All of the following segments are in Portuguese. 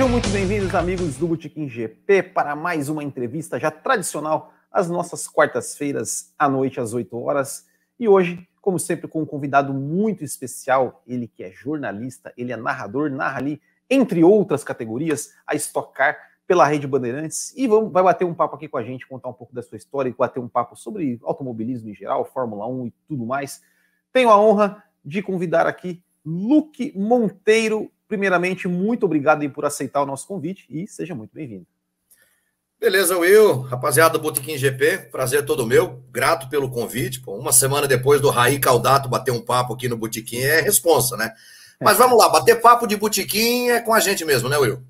Sejam muito bem-vindos, amigos do Botequim GP, para mais uma entrevista já tradicional às nossas quartas-feiras à noite, às 8 horas. E hoje, como sempre, com um convidado muito especial, ele que é jornalista, ele é narrador, narra ali, entre outras categorias, a estocar pela Rede Bandeirantes e vamos, vai bater um papo aqui com a gente, contar um pouco da sua história e bater um papo sobre automobilismo em geral, Fórmula 1 e tudo mais. Tenho a honra de convidar aqui Luke Monteiro. Primeiramente, muito obrigado por aceitar o nosso convite e seja muito bem-vindo. Beleza, Will. Rapaziada do Botequim GP, prazer todo meu. Grato pelo convite. Pô, uma semana depois do Raí Caldato bater um papo aqui no Botequim é responsa, né? Mas vamos lá, bater papo de Botequim é com a gente mesmo, né, Will?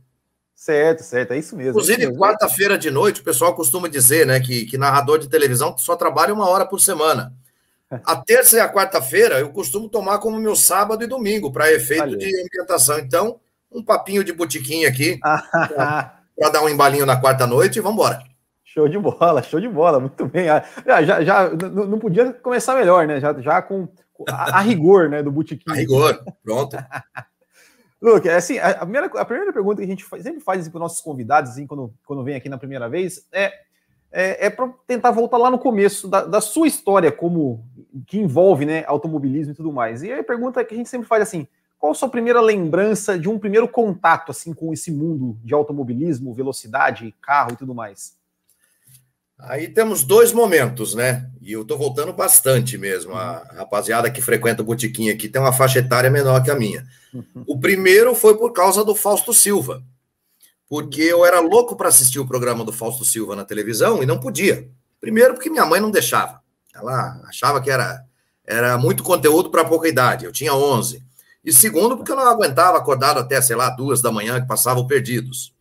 Certo, certo, é isso mesmo. Inclusive, é quarta-feira de noite, o pessoal costuma dizer, né, que, que narrador de televisão só trabalha uma hora por semana. A terça e a quarta-feira eu costumo tomar como meu sábado e domingo, para efeito Valeu. de ambientação. Então, um papinho de botiquim aqui. para dar um embalinho na quarta noite e vamos embora. Show de bola, show de bola, muito bem. Ah, já, já, já não podia começar melhor, né? Já, já com a, a rigor, né, do botequim. A rigor, pronto. Luke, é assim, a primeira, a primeira pergunta que a gente faz, sempre faz assim, para os nossos convidados, assim, quando, quando vem aqui na primeira vez, é, é, é para tentar voltar lá no começo da, da, sua história, como que envolve né, automobilismo e tudo mais. E aí a pergunta que a gente sempre faz assim: qual a sua primeira lembrança de um primeiro contato assim com esse mundo de automobilismo, velocidade, carro e tudo mais? Aí temos dois momentos, né? E eu tô voltando bastante mesmo. A rapaziada que frequenta o botiquim aqui tem uma faixa etária menor que a minha. O primeiro foi por causa do Fausto Silva, porque eu era louco para assistir o programa do Fausto Silva na televisão e não podia. Primeiro porque minha mãe não deixava. Ela achava que era era muito conteúdo para pouca idade. Eu tinha 11. E segundo, porque eu não aguentava acordado até, sei lá, duas da manhã, que passavam perdidos.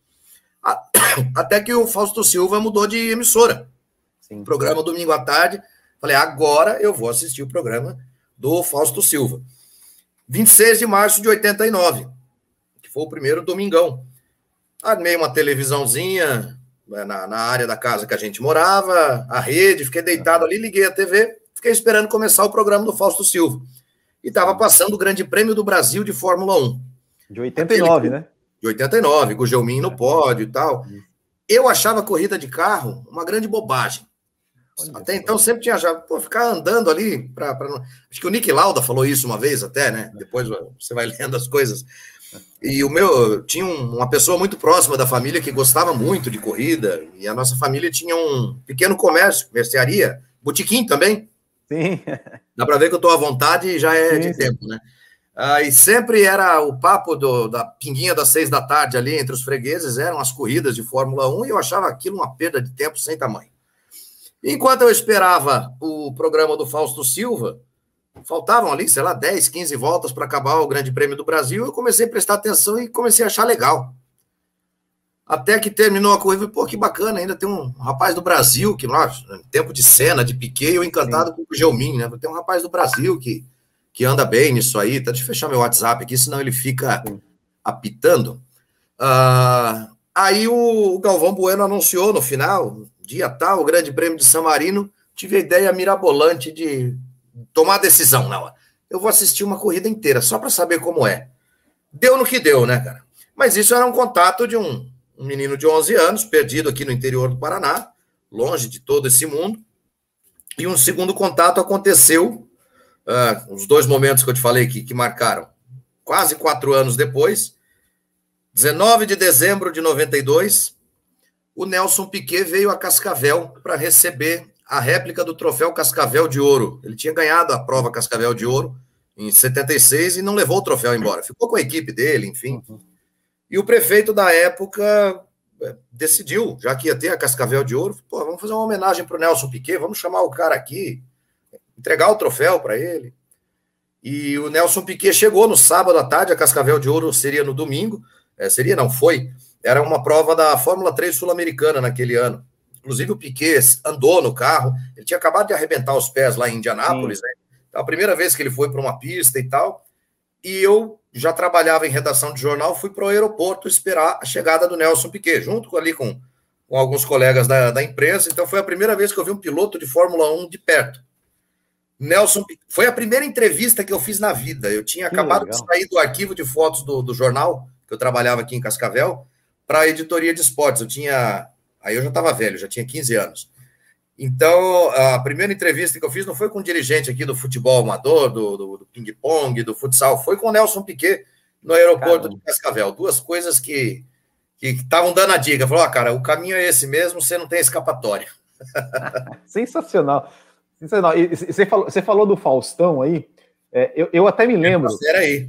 Até que o Fausto Silva mudou de emissora. Sim. Programa domingo à tarde. Falei, agora eu vou assistir o programa do Fausto Silva. 26 de março de 89, que foi o primeiro domingão. Armei uma televisãozinha na, na área da casa que a gente morava, a rede, fiquei deitado ali, liguei a TV, fiquei esperando começar o programa do Fausto Silva e estava passando o Grande Prêmio do Brasil de Fórmula 1. De 89, Aquele, né? De 89, com o Gelmin no pódio e tal. Eu achava a corrida de carro uma grande bobagem. Até então sempre tinha já, pô, ficar andando ali para. Pra... Acho que o Nick Lauda falou isso uma vez até, né? Depois você vai lendo as coisas. E o meu tinha uma pessoa muito próxima da família que gostava muito de corrida, e a nossa família tinha um pequeno comércio, mercearia, botiquim também. Sim. Dá para ver que eu estou à vontade e já é sim, de tempo, né? Ah, e sempre era o papo do, da pinguinha das seis da tarde ali entre os fregueses, eram as corridas de Fórmula 1 e eu achava aquilo uma perda de tempo sem tamanho. Enquanto eu esperava o programa do Fausto Silva, faltavam ali, sei lá, 10, 15 voltas para acabar o Grande Prêmio do Brasil, eu comecei a prestar atenção e comecei a achar legal. Até que terminou a corrida, pô, que bacana, ainda tem um rapaz do Brasil, que lá, tempo de cena, de Piquet, eu encantado Sim. com o Gelmin, né? Tem um rapaz do Brasil que, que anda bem nisso aí, tá? Deixa eu fechar meu WhatsApp aqui, senão ele fica apitando. Uh, aí o, o Galvão Bueno anunciou no final, dia tal, o Grande Prêmio de San Marino, tive a ideia mirabolante de tomar decisão na. Eu vou assistir uma corrida inteira, só para saber como é. Deu no que deu, né, cara? Mas isso era um contato de um um menino de 11 anos, perdido aqui no interior do Paraná, longe de todo esse mundo. E um segundo contato aconteceu, uh, os dois momentos que eu te falei que, que marcaram, quase quatro anos depois, 19 de dezembro de 92, o Nelson Piquet veio a Cascavel para receber a réplica do troféu Cascavel de Ouro. Ele tinha ganhado a prova Cascavel de Ouro em 76 e não levou o troféu embora. Ficou com a equipe dele, enfim. E o prefeito da época é, decidiu, já que ia ter a Cascavel de Ouro, pô, vamos fazer uma homenagem para o Nelson Piquet, vamos chamar o cara aqui, entregar o troféu para ele. E o Nelson Piquet chegou no sábado à tarde, a Cascavel de Ouro seria no domingo, é, seria, não foi, era uma prova da Fórmula 3 Sul-Americana naquele ano. Inclusive o Piquet andou no carro, ele tinha acabado de arrebentar os pés lá em Indianápolis, né? Então, a primeira vez que ele foi para uma pista e tal, e eu já trabalhava em redação de jornal, fui para o aeroporto esperar a chegada do Nelson Piquet, junto ali com, com alguns colegas da, da imprensa. Então foi a primeira vez que eu vi um piloto de Fórmula 1 de perto. Nelson foi a primeira entrevista que eu fiz na vida. Eu tinha acabado de sair do arquivo de fotos do, do jornal, que eu trabalhava aqui em Cascavel, para a editoria de esportes. Eu tinha. Aí eu já estava velho, já tinha 15 anos. Então, a primeira entrevista que eu fiz não foi com um dirigente aqui do futebol amador, do, do, do ping-pong, do futsal, foi com o Nelson Piquet no aeroporto Caramba. de Cascavel. Duas coisas que estavam dando a dica. Falou, ah, cara, o caminho é esse mesmo, você não tem escapatória. Sensacional. Sensacional. E você falou, você falou do Faustão aí, é, eu, eu até me lembro. Era aí.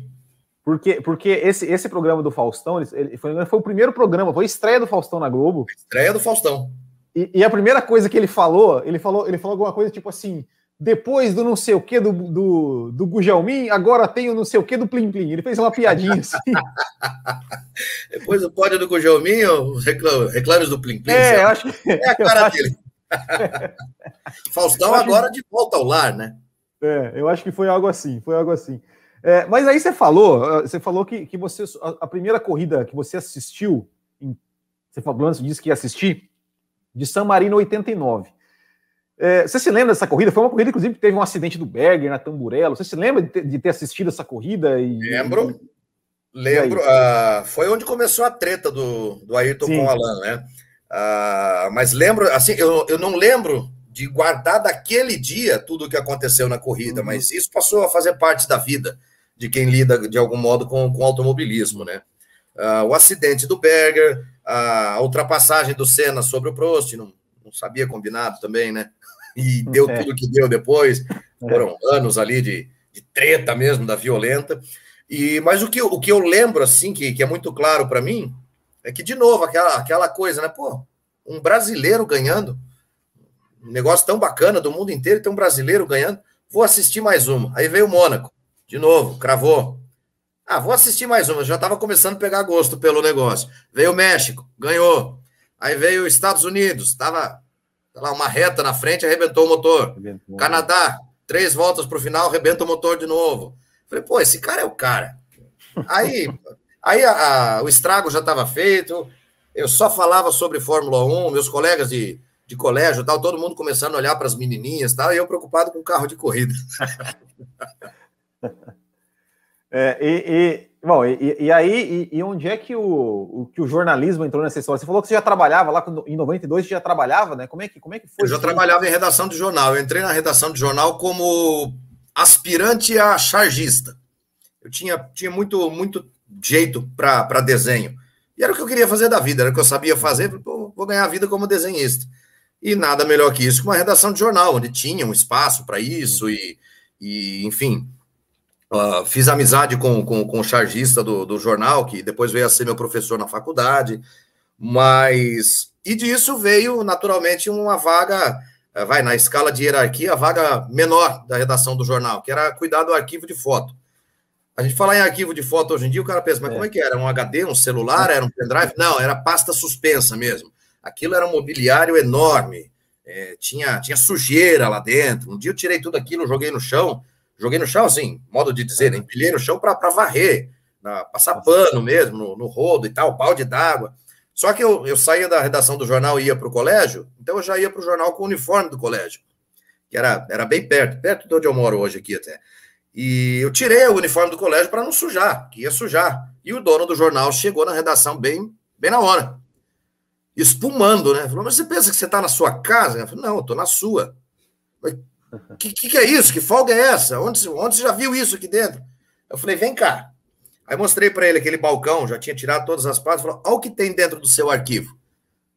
Porque, porque esse, esse programa do Faustão, ele, ele foi, foi, o primeiro programa, foi a estreia do Faustão na Globo. Estreia do Faustão. E, e, a primeira coisa que ele falou, ele falou, ele falou alguma coisa tipo assim: depois do não sei o que do, do, do Gugelmin, agora tem o não sei o que do Plim Plim. Ele fez uma piadinha assim. depois do pódio do Gugelmin, os reclames do Plim Plim. É, acho que, é a cara dele. Faustão agora de volta ao lar, né? É, eu acho que foi algo assim, foi algo assim. É, mas aí você falou, você falou que, que você a, primeira corrida que você assistiu, em, você falou disse que ia assistir, de San Marino 89. É, você se lembra dessa corrida? Foi uma corrida, inclusive, que teve um acidente do Berger na Tamburello. Você se lembra de ter, de ter assistido essa corrida? E, Lembro. E... Lembro. Uh, foi onde começou a treta do, do Ayrton Sim. com o Alan, né? Uh, mas lembro, assim, eu, eu não lembro de guardar daquele dia tudo o que aconteceu na corrida, uhum. mas isso passou a fazer parte da vida de quem lida de algum modo com, com automobilismo, né? Uh, o acidente do Berger, a ultrapassagem do Senna sobre o Prost, não, não sabia combinado também, né? E deu é. tudo que deu depois. É. Foram anos ali de, de treta mesmo, da violenta. E, mas o que, o que eu lembro, assim, que, que é muito claro para mim, é que, de novo, aquela, aquela coisa, né? Pô, um brasileiro ganhando, um negócio tão bacana do mundo inteiro, tem um brasileiro ganhando, vou assistir mais uma. Aí veio o Mônaco, de novo, cravou. Ah, vou assistir mais uma. Já estava começando a pegar gosto pelo negócio. Veio o México, ganhou. Aí veio os Estados Unidos, estava lá uma reta na frente, arrebentou o motor. Arrebentou. Canadá, três voltas para o final, arrebenta o motor de novo. Falei, pô, esse cara é o cara. Aí, aí a, a, o estrago já estava feito. Eu só falava sobre Fórmula 1, meus colegas de, de colégio, tal, todo mundo começando a olhar para as menininhas, tal, e eu preocupado com carro de corrida. É, e, e, bom, e, e aí, e, e, onde é que o, o, que o jornalismo entrou nessa história? Você falou que você já trabalhava lá em 92, você já trabalhava, né? Como é que, como é que foi? Eu já trabalhava em redação de jornal. Eu entrei na redação de jornal como aspirante a chargista. Eu tinha, tinha muito, muito jeito para desenho. E era o que eu queria fazer da vida, era o que eu sabia fazer. Pô, vou ganhar a vida como desenhista. E nada melhor que isso que uma redação de jornal, onde tinha um espaço para isso e, e, enfim, Uh, fiz amizade com, com, com o chargista do, do jornal, que depois veio a ser meu professor na faculdade, mas. E disso veio, naturalmente, uma vaga, uh, vai, na escala de hierarquia, a vaga menor da redação do jornal, que era cuidar do arquivo de foto. A gente fala em arquivo de foto hoje em dia, o cara pensa, mas é. como é que era? Um HD, um celular, era um pendrive? Não, era pasta suspensa mesmo. Aquilo era um mobiliário enorme, é, tinha, tinha sujeira lá dentro. Um dia eu tirei tudo aquilo, joguei no chão, Joguei no chão, assim, modo de dizer, né? empilhei no chão para varrer, pra passar pano mesmo, no, no rodo e tal, balde d'água. Só que eu, eu saía da redação do jornal e ia para o colégio, então eu já ia para o jornal com o uniforme do colégio, que era, era bem perto, perto de onde eu moro hoje aqui até. E eu tirei o uniforme do colégio para não sujar, que ia sujar. E o dono do jornal chegou na redação bem, bem na hora, espumando, né? Falou, mas você pensa que você está na sua casa? Eu falei, não, eu estou na sua. O que, que, que, é isso? Que folga é essa? Onde, onde você já viu isso aqui dentro? Eu falei, vem cá. Aí mostrei para ele aquele balcão, já tinha tirado todas as partes. Falou, olha o que tem dentro do seu arquivo.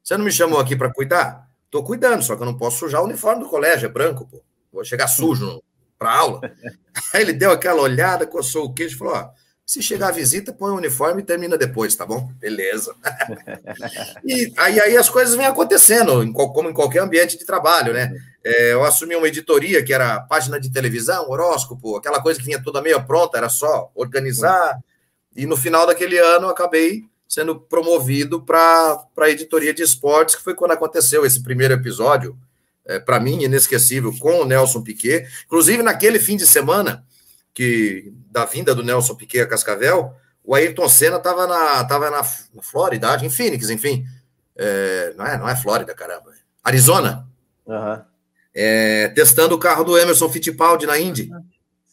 Você não me chamou aqui para cuidar? Estou cuidando, só que eu não posso sujar o uniforme do colégio, é branco, pô. Vou chegar sujo para aula. Aí ele deu aquela olhada, coçou o queijo e falou: ó, se chegar a visita, põe o uniforme e termina depois, tá bom? Beleza. e aí, aí as coisas vêm acontecendo, como em qualquer ambiente de trabalho, né? É, eu assumi uma editoria que era página de televisão, horóscopo, aquela coisa que vinha toda meio pronta, era só organizar. E no final daquele ano, eu acabei sendo promovido para a editoria de esportes, que foi quando aconteceu esse primeiro episódio, é, para mim, inesquecível, com o Nelson Piquet. Inclusive, naquele fim de semana que da vinda do Nelson Piquet a Cascavel, o Ayrton Senna estava na, tava na, na Flórida, em Phoenix, enfim. É, não, é, não é Flórida, caramba. Arizona. Uhum. É, testando o carro do Emerson Fittipaldi na Indy. Uhum.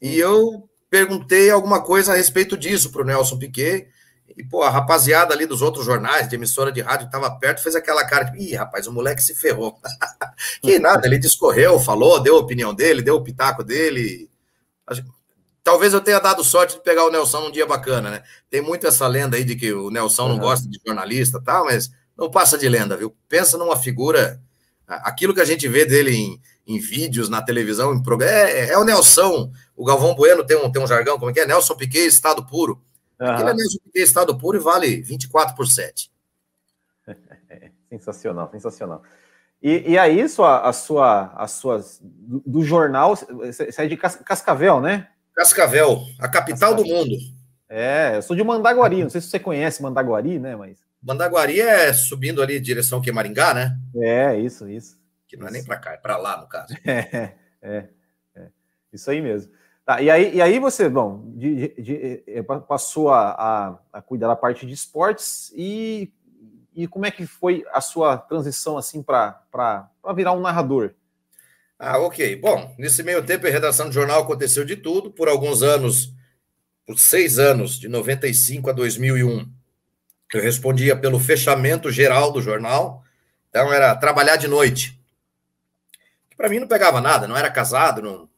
E eu perguntei alguma coisa a respeito disso para o Nelson Piquet, E, pô, a rapaziada ali dos outros jornais, de emissora de rádio estava perto, fez aquela cara de, ih, rapaz, o moleque se ferrou. que nada, ele discorreu, falou, deu a opinião dele, deu o pitaco dele. Talvez eu tenha dado sorte de pegar o Nelson num dia bacana, né? Tem muito essa lenda aí de que o Nelson não gosta de jornalista e tal, mas não passa de lenda, viu? Pensa numa figura. Aquilo que a gente vê dele em, em vídeos, na televisão, em programa. É, é, o Nelson. O Galvão Bueno tem um, tem um jargão, como é que é? Nelson Piquet, estado puro. Uhum. Aquele é Nelson Piquet, estado puro e vale 24 por 7. sensacional, sensacional. E, e aí, sua, a sua, as suas. Do, do jornal, você é de Cascavel, né? Cascavel, a capital Cascavel. do mundo. É, eu sou de Mandaguari, não sei se você conhece Mandaguari, né? Mas. Mandaguari é subindo ali em direção que Maringá, né? É, isso, isso. Que não é nem para cá, é para lá, no caso. É, é, é, Isso aí mesmo. Tá, e, aí, e aí você, bom, de, de, de, eh, passou a, a, a, cuidar da parte de esportes e, e como é que foi a sua transição assim para virar um narrador? Ah, ok. Bom, nesse meio tempo, a redação do jornal aconteceu de tudo. Por alguns anos, por seis anos, de 95 a 2001, eu respondia pelo fechamento geral do jornal. Então, era trabalhar de noite. Para mim, não pegava nada, não era casado, não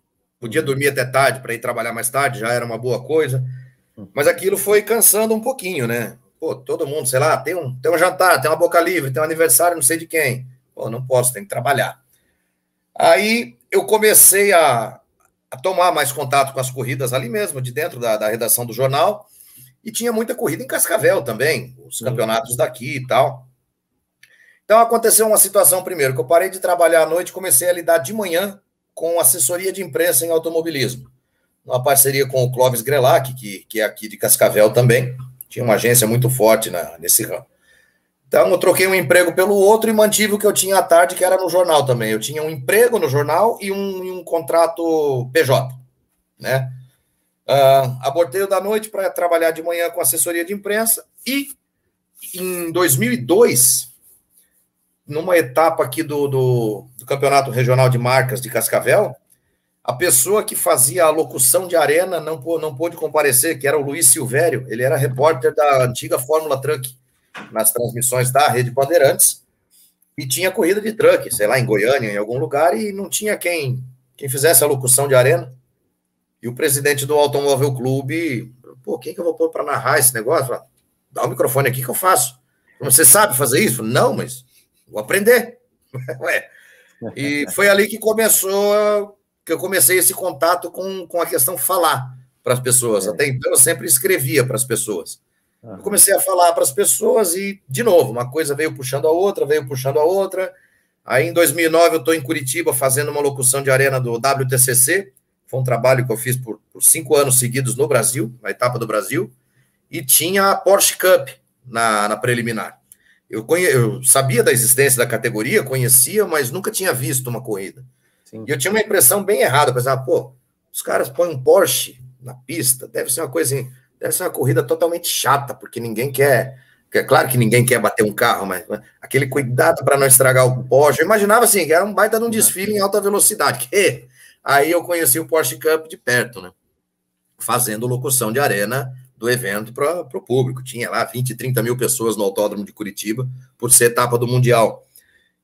podia dormir até tarde para ir trabalhar mais tarde, já era uma boa coisa. Mas aquilo foi cansando um pouquinho, né? Pô, todo mundo, sei lá, tem um, tem um jantar, tem uma boca livre, tem um aniversário, não sei de quem. Pô, não posso, tem que trabalhar. Aí eu comecei a, a, tomar mais contato com as corridas ali mesmo, de dentro da, da, redação do jornal, e tinha muita corrida em Cascavel também, os campeonatos daqui e tal. Então aconteceu uma situação primeiro, que eu parei de trabalhar à noite e comecei a lidar de manhã com assessoria de imprensa em automobilismo. Uma parceria com o Clóvis Grelac, que, que é aqui de Cascavel também. Tinha uma agência muito forte na, nesse ramo. Então, eu troquei um emprego pelo outro e mantive o que eu tinha à tarde, que era no jornal também. Eu tinha um emprego no jornal e um, um contrato PJ, né? Uh, abortei o da noite para trabalhar de manhã com assessoria de imprensa e em 2002, numa etapa aqui do, do, do Campeonato Regional de Marcas de Cascavel, a pessoa que fazia a locução de arena não, não pôde comparecer, que era o Luiz Silvério, ele era repórter da antiga Fórmula Truck nas transmissões da Rede Bandeirantes, e tinha corrida de truck, sei lá, em Goiânia, em algum lugar, e não tinha quem, quem fizesse a locução de arena. E o presidente do Automóvel Clube, pô, quem que eu vou pôr para narrar esse negócio? Fala, Dá o microfone aqui que eu faço. Você sabe fazer isso? Não, mas vou aprender. Ué. E foi ali que começou, que eu comecei esse contato com, com a questão falar para as pessoas. É. Até então eu sempre escrevia para as pessoas. Eu comecei a falar para as pessoas e, de novo, uma coisa veio puxando a outra, veio puxando a outra. Aí, em 2009, eu estou em Curitiba fazendo uma locução de arena do WTCC. Foi um trabalho que eu fiz por, por cinco anos seguidos no Brasil, na etapa do Brasil. E tinha a Porsche Cup na, na preliminar. Eu, conhe... eu sabia da existência da categoria, conhecia, mas nunca tinha visto uma corrida. Sim. E eu tinha uma impressão bem errada. Eu pensava, pô, os caras põem um Porsche na pista, deve ser uma coisa deve ser uma corrida totalmente chata, porque ninguém quer. É claro que ninguém quer bater um carro, mas aquele cuidado para não estragar o Porsche. Eu imaginava assim, que era um baita de um desfile em alta velocidade. Que aí eu conheci o Porsche Cup de perto, né? Fazendo locução de arena do evento para o público. Tinha lá 20, 30 mil pessoas no Autódromo de Curitiba, por ser etapa do Mundial.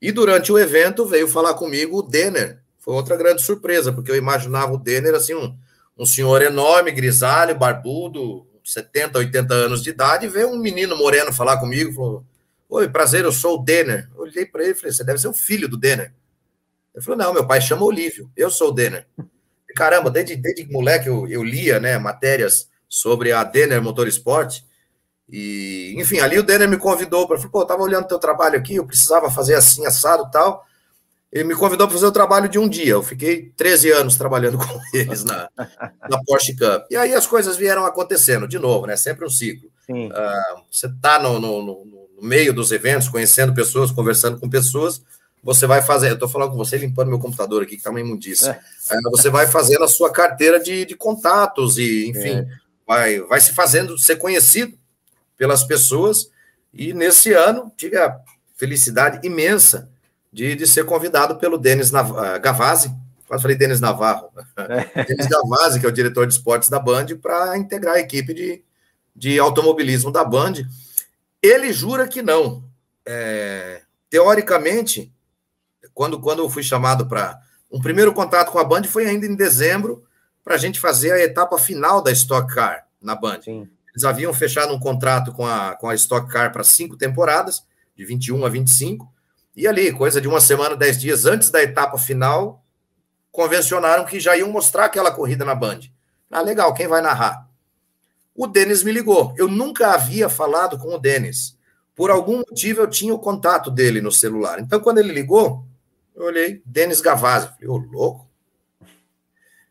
E durante o evento veio falar comigo o Denner. Foi outra grande surpresa, porque eu imaginava o Denner assim, um, um senhor enorme, grisalho, barbudo, 70, 80 anos de idade, e veio um menino moreno falar comigo, falou, Oi, prazer, eu sou o Denner. Eu olhei para ele e falei, você deve ser o filho do Denner. Ele falou, não, meu pai chama Olívio, eu sou o Denner. E, caramba, desde, desde moleque eu, eu lia né, matérias sobre a Denner Motorsport, e, enfim, ali o Denner me convidou para, pô, eu tava olhando teu trabalho aqui, eu precisava fazer assim, assado e tal, ele me convidou para fazer o trabalho de um dia. Eu fiquei 13 anos trabalhando com eles na, na Porsche Cup. E aí as coisas vieram acontecendo, de novo, né? Sempre um ciclo. Uh, você está no, no, no, meio dos eventos, conhecendo pessoas, conversando com pessoas, você vai fazer. Eu estou falando com você, limpando meu computador aqui, que está uma imundice. É. Uh, você vai fazendo a sua carteira de, de contatos e, enfim, é. vai, vai se fazendo ser conhecido pelas pessoas. E nesse ano tive a felicidade imensa de, de ser convidado pelo Denis Nav ah, Gavazzi, quase falei Denis Navarro, é. Denis Gavazzi, que é o diretor de esportes da Band, para integrar a equipe de, de automobilismo da Band. Ele jura que não. É, teoricamente, quando, quando eu fui chamado para. Um primeiro contato com a Band foi ainda em dezembro, para a gente fazer a etapa final da Stock Car na Band. Sim. Eles haviam fechado um contrato com a, com a Stock Car para cinco temporadas, de 21 a 25, e ali, coisa de uma semana, dez dias antes da etapa final, convencionaram que já iam mostrar aquela corrida na Band. Ah, legal, quem vai narrar? O Denis me ligou. Eu nunca havia falado com o Denis. Por algum motivo eu tinha o contato dele no celular. Então, quando ele ligou, eu olhei, Denis Gavazzi. Falei, ô, louco.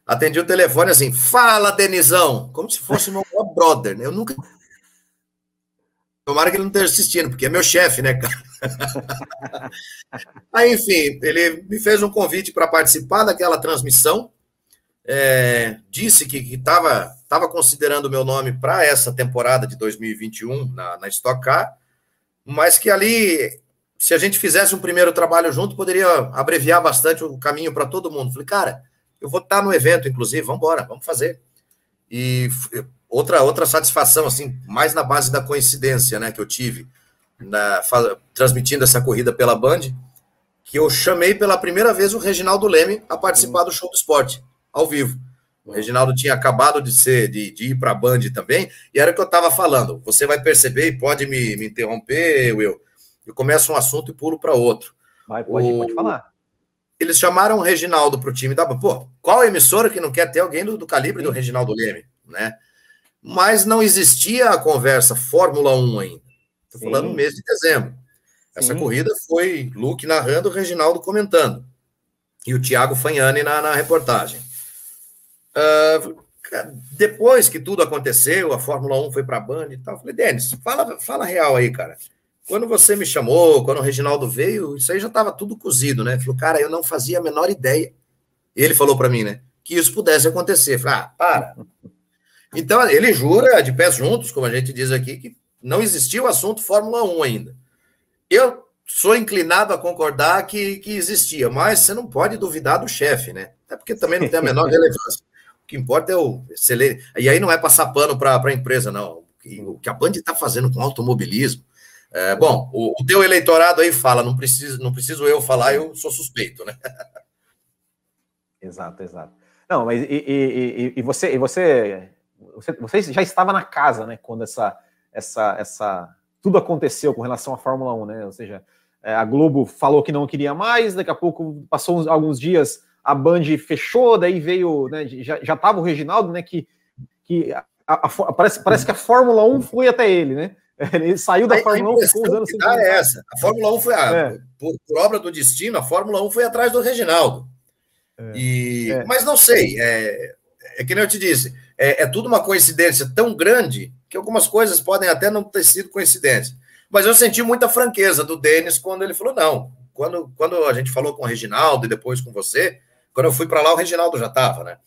Atendi o telefone assim, fala, Denizão, como se fosse meu brother, né? Eu nunca. Tomara que ele não esteja assistindo, porque é meu chefe, né, cara? Aí, enfim, ele me fez um convite para participar daquela transmissão. É, disse que estava tava considerando o meu nome para essa temporada de 2021 na, na Stock Car, mas que ali, se a gente fizesse um primeiro trabalho junto, poderia abreviar bastante o caminho para todo mundo. Falei, cara, eu vou estar no evento, inclusive, vamos embora, vamos fazer. E outra outra satisfação, assim, mais na base da coincidência, né, que eu tive na, transmitindo essa corrida pela Band, que eu chamei pela primeira vez o Reginaldo Leme a participar do show do esporte, ao vivo. O Reginaldo tinha acabado de ser de, de ir para a Band também, e era o que eu estava falando. Você vai perceber e pode me, me interromper, Will. Eu começo um assunto e pulo para outro. Vai, pode, o, pode falar. Eles chamaram o Reginaldo para o time da. Pô, qual emissora que não quer ter alguém do, do calibre Sim. do Reginaldo Leme, né? Mas não existia a conversa Fórmula 1 ainda. Estou falando no mês de dezembro. Essa Sim. corrida foi Luke narrando, o Reginaldo comentando. E o Thiago Fagnani na, na reportagem. Uh, depois que tudo aconteceu, a Fórmula 1 foi para a Band e tal, eu falei, Denis, fala, fala real aí, cara. Quando você me chamou, quando o Reginaldo veio, isso aí já estava tudo cozido, né? Falou, cara, eu não fazia a menor ideia. Ele falou para mim, né? Que isso pudesse acontecer. Falei, ah, para. Então, ele jura de pés juntos, como a gente diz aqui, que não existia o assunto Fórmula 1 ainda. Eu sou inclinado a concordar que, que existia, mas você não pode duvidar do chefe, né? Até porque também não tem a menor relevância. O que importa é o excelente. E aí não é passar pano para a empresa, não. O que a Band está fazendo com automobilismo. É, bom, o, o teu eleitorado aí fala, não preciso, não preciso eu falar, eu sou suspeito, né? Exato, exato. Não, mas e, e, e, você, e você, você, você já estava na casa, né, quando essa essa, essa tudo aconteceu com relação à Fórmula 1, né? Ou seja, é, a Globo falou que não queria mais, daqui a pouco passou uns, alguns dias, a Band fechou, daí veio, né, já, já o Reginaldo, né, que, que a, a, parece, parece que a Fórmula 1 foi até ele, né? Ele saiu da a, Fórmula 1, ficou usando sem é essa. A Fórmula 1 foi, a, é. por, por, obra do destino, a Fórmula 1 foi atrás do Reginaldo. É. E, é. Mas não sei, é, é que nem eu te disse, é, é tudo uma coincidência tão grande que algumas coisas podem até não ter sido coincidência. Mas eu senti muita franqueza do Denis quando ele falou: não. Quando, quando a gente falou com o Reginaldo e depois com você, quando eu fui para lá, o Reginaldo já estava, né?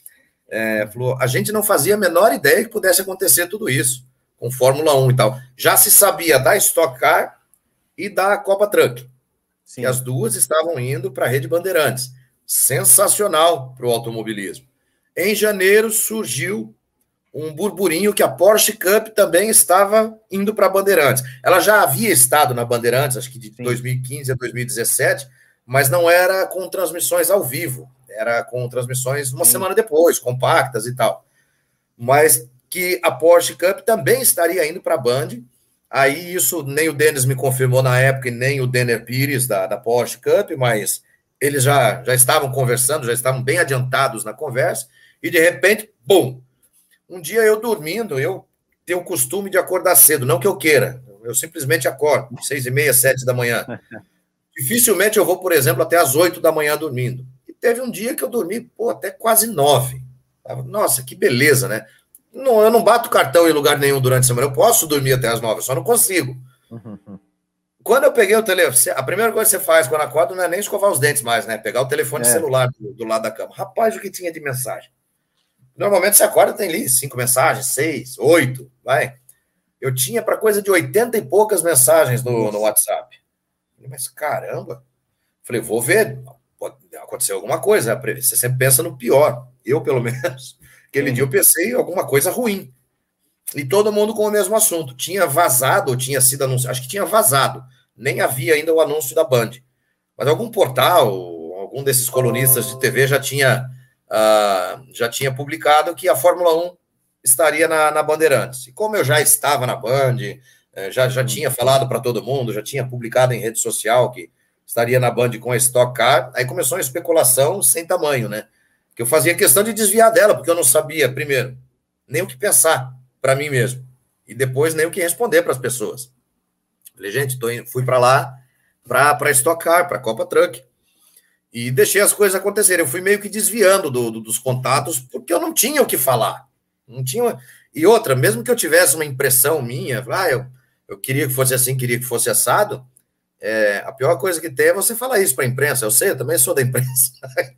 É, falou: a gente não fazia a menor ideia que pudesse acontecer tudo isso com Fórmula 1 e tal. Já se sabia da Stock Car e da Copa Truck. Sim. E as duas estavam indo para a Rede Bandeirantes. Sensacional para o automobilismo. Em janeiro surgiu um burburinho que a Porsche Cup também estava indo para Bandeirantes. Ela já havia estado na Bandeirantes, acho que de Sim. 2015 a 2017, mas não era com transmissões ao vivo, era com transmissões uma Sim. semana depois, compactas e tal. Mas que a Porsche Cup também estaria indo para a Band. Aí isso nem o Denis me confirmou na época e nem o Denner Pires da, da Porsche Cup, mas eles já, já estavam conversando, já estavam bem adiantados na conversa, e de repente, bum, um dia eu dormindo, eu tenho o costume de acordar cedo, não que eu queira, eu simplesmente acordo, seis e meia, sete da manhã. Dificilmente eu vou, por exemplo, até às oito da manhã dormindo. E teve um dia que eu dormi, pô, até quase nove. Nossa, que beleza, né? Não, eu não bato cartão em lugar nenhum durante a semana. Eu posso dormir até as nove, só não consigo. Quando eu peguei o telefone, a primeira coisa que você faz quando acorda não é nem escovar os dentes mais, né? Pegar o telefone é. celular do, do, lado da cama. Rapaz, o que tinha de mensagem? Normalmente você acorda, tem ali cinco mensagens, seis, oito, vai. Eu tinha para coisa de oitenta e poucas mensagens no, no WhatsApp. Mas caramba, falei, vou ver, pode acontecer alguma coisa. Você sempre pensa no pior. Eu, pelo menos, aquele dia eu pensei em alguma coisa ruim. e todo mundo com o mesmo assunto. Tinha vazado, ou tinha sido anunciado, acho que tinha vazado, nem havia ainda o anúncio da Band. Mas algum portal, algum desses colunistas de TV já tinha, uh, já tinha publicado que a Fórmula 1 estaria na, na Bandeirantes. E como eu já estava na Band, eh, já, já tinha falado para todo mundo, já tinha publicado em rede social que estaria na Band com a Stock Car, aí começou uma especulação sem tamanho, né? Eu fazia questão de desviar dela, porque eu não sabia, primeiro, nem o que pensar para mim mesmo, e depois nem o que responder para as pessoas. Falei, gente, tô indo, fui para lá para Stock Car, para Copa Truck. E deixei as coisas acontecerem. Eu fui meio que desviando do, do, dos contatos, porque eu não tinha o que falar. Não tinha. E outra, mesmo que eu tivesse uma impressão minha, ah, eu, eu queria que fosse assim, queria que fosse assado, é, a pior coisa que tem é você falar isso para a imprensa. Eu sei, eu também sou da imprensa.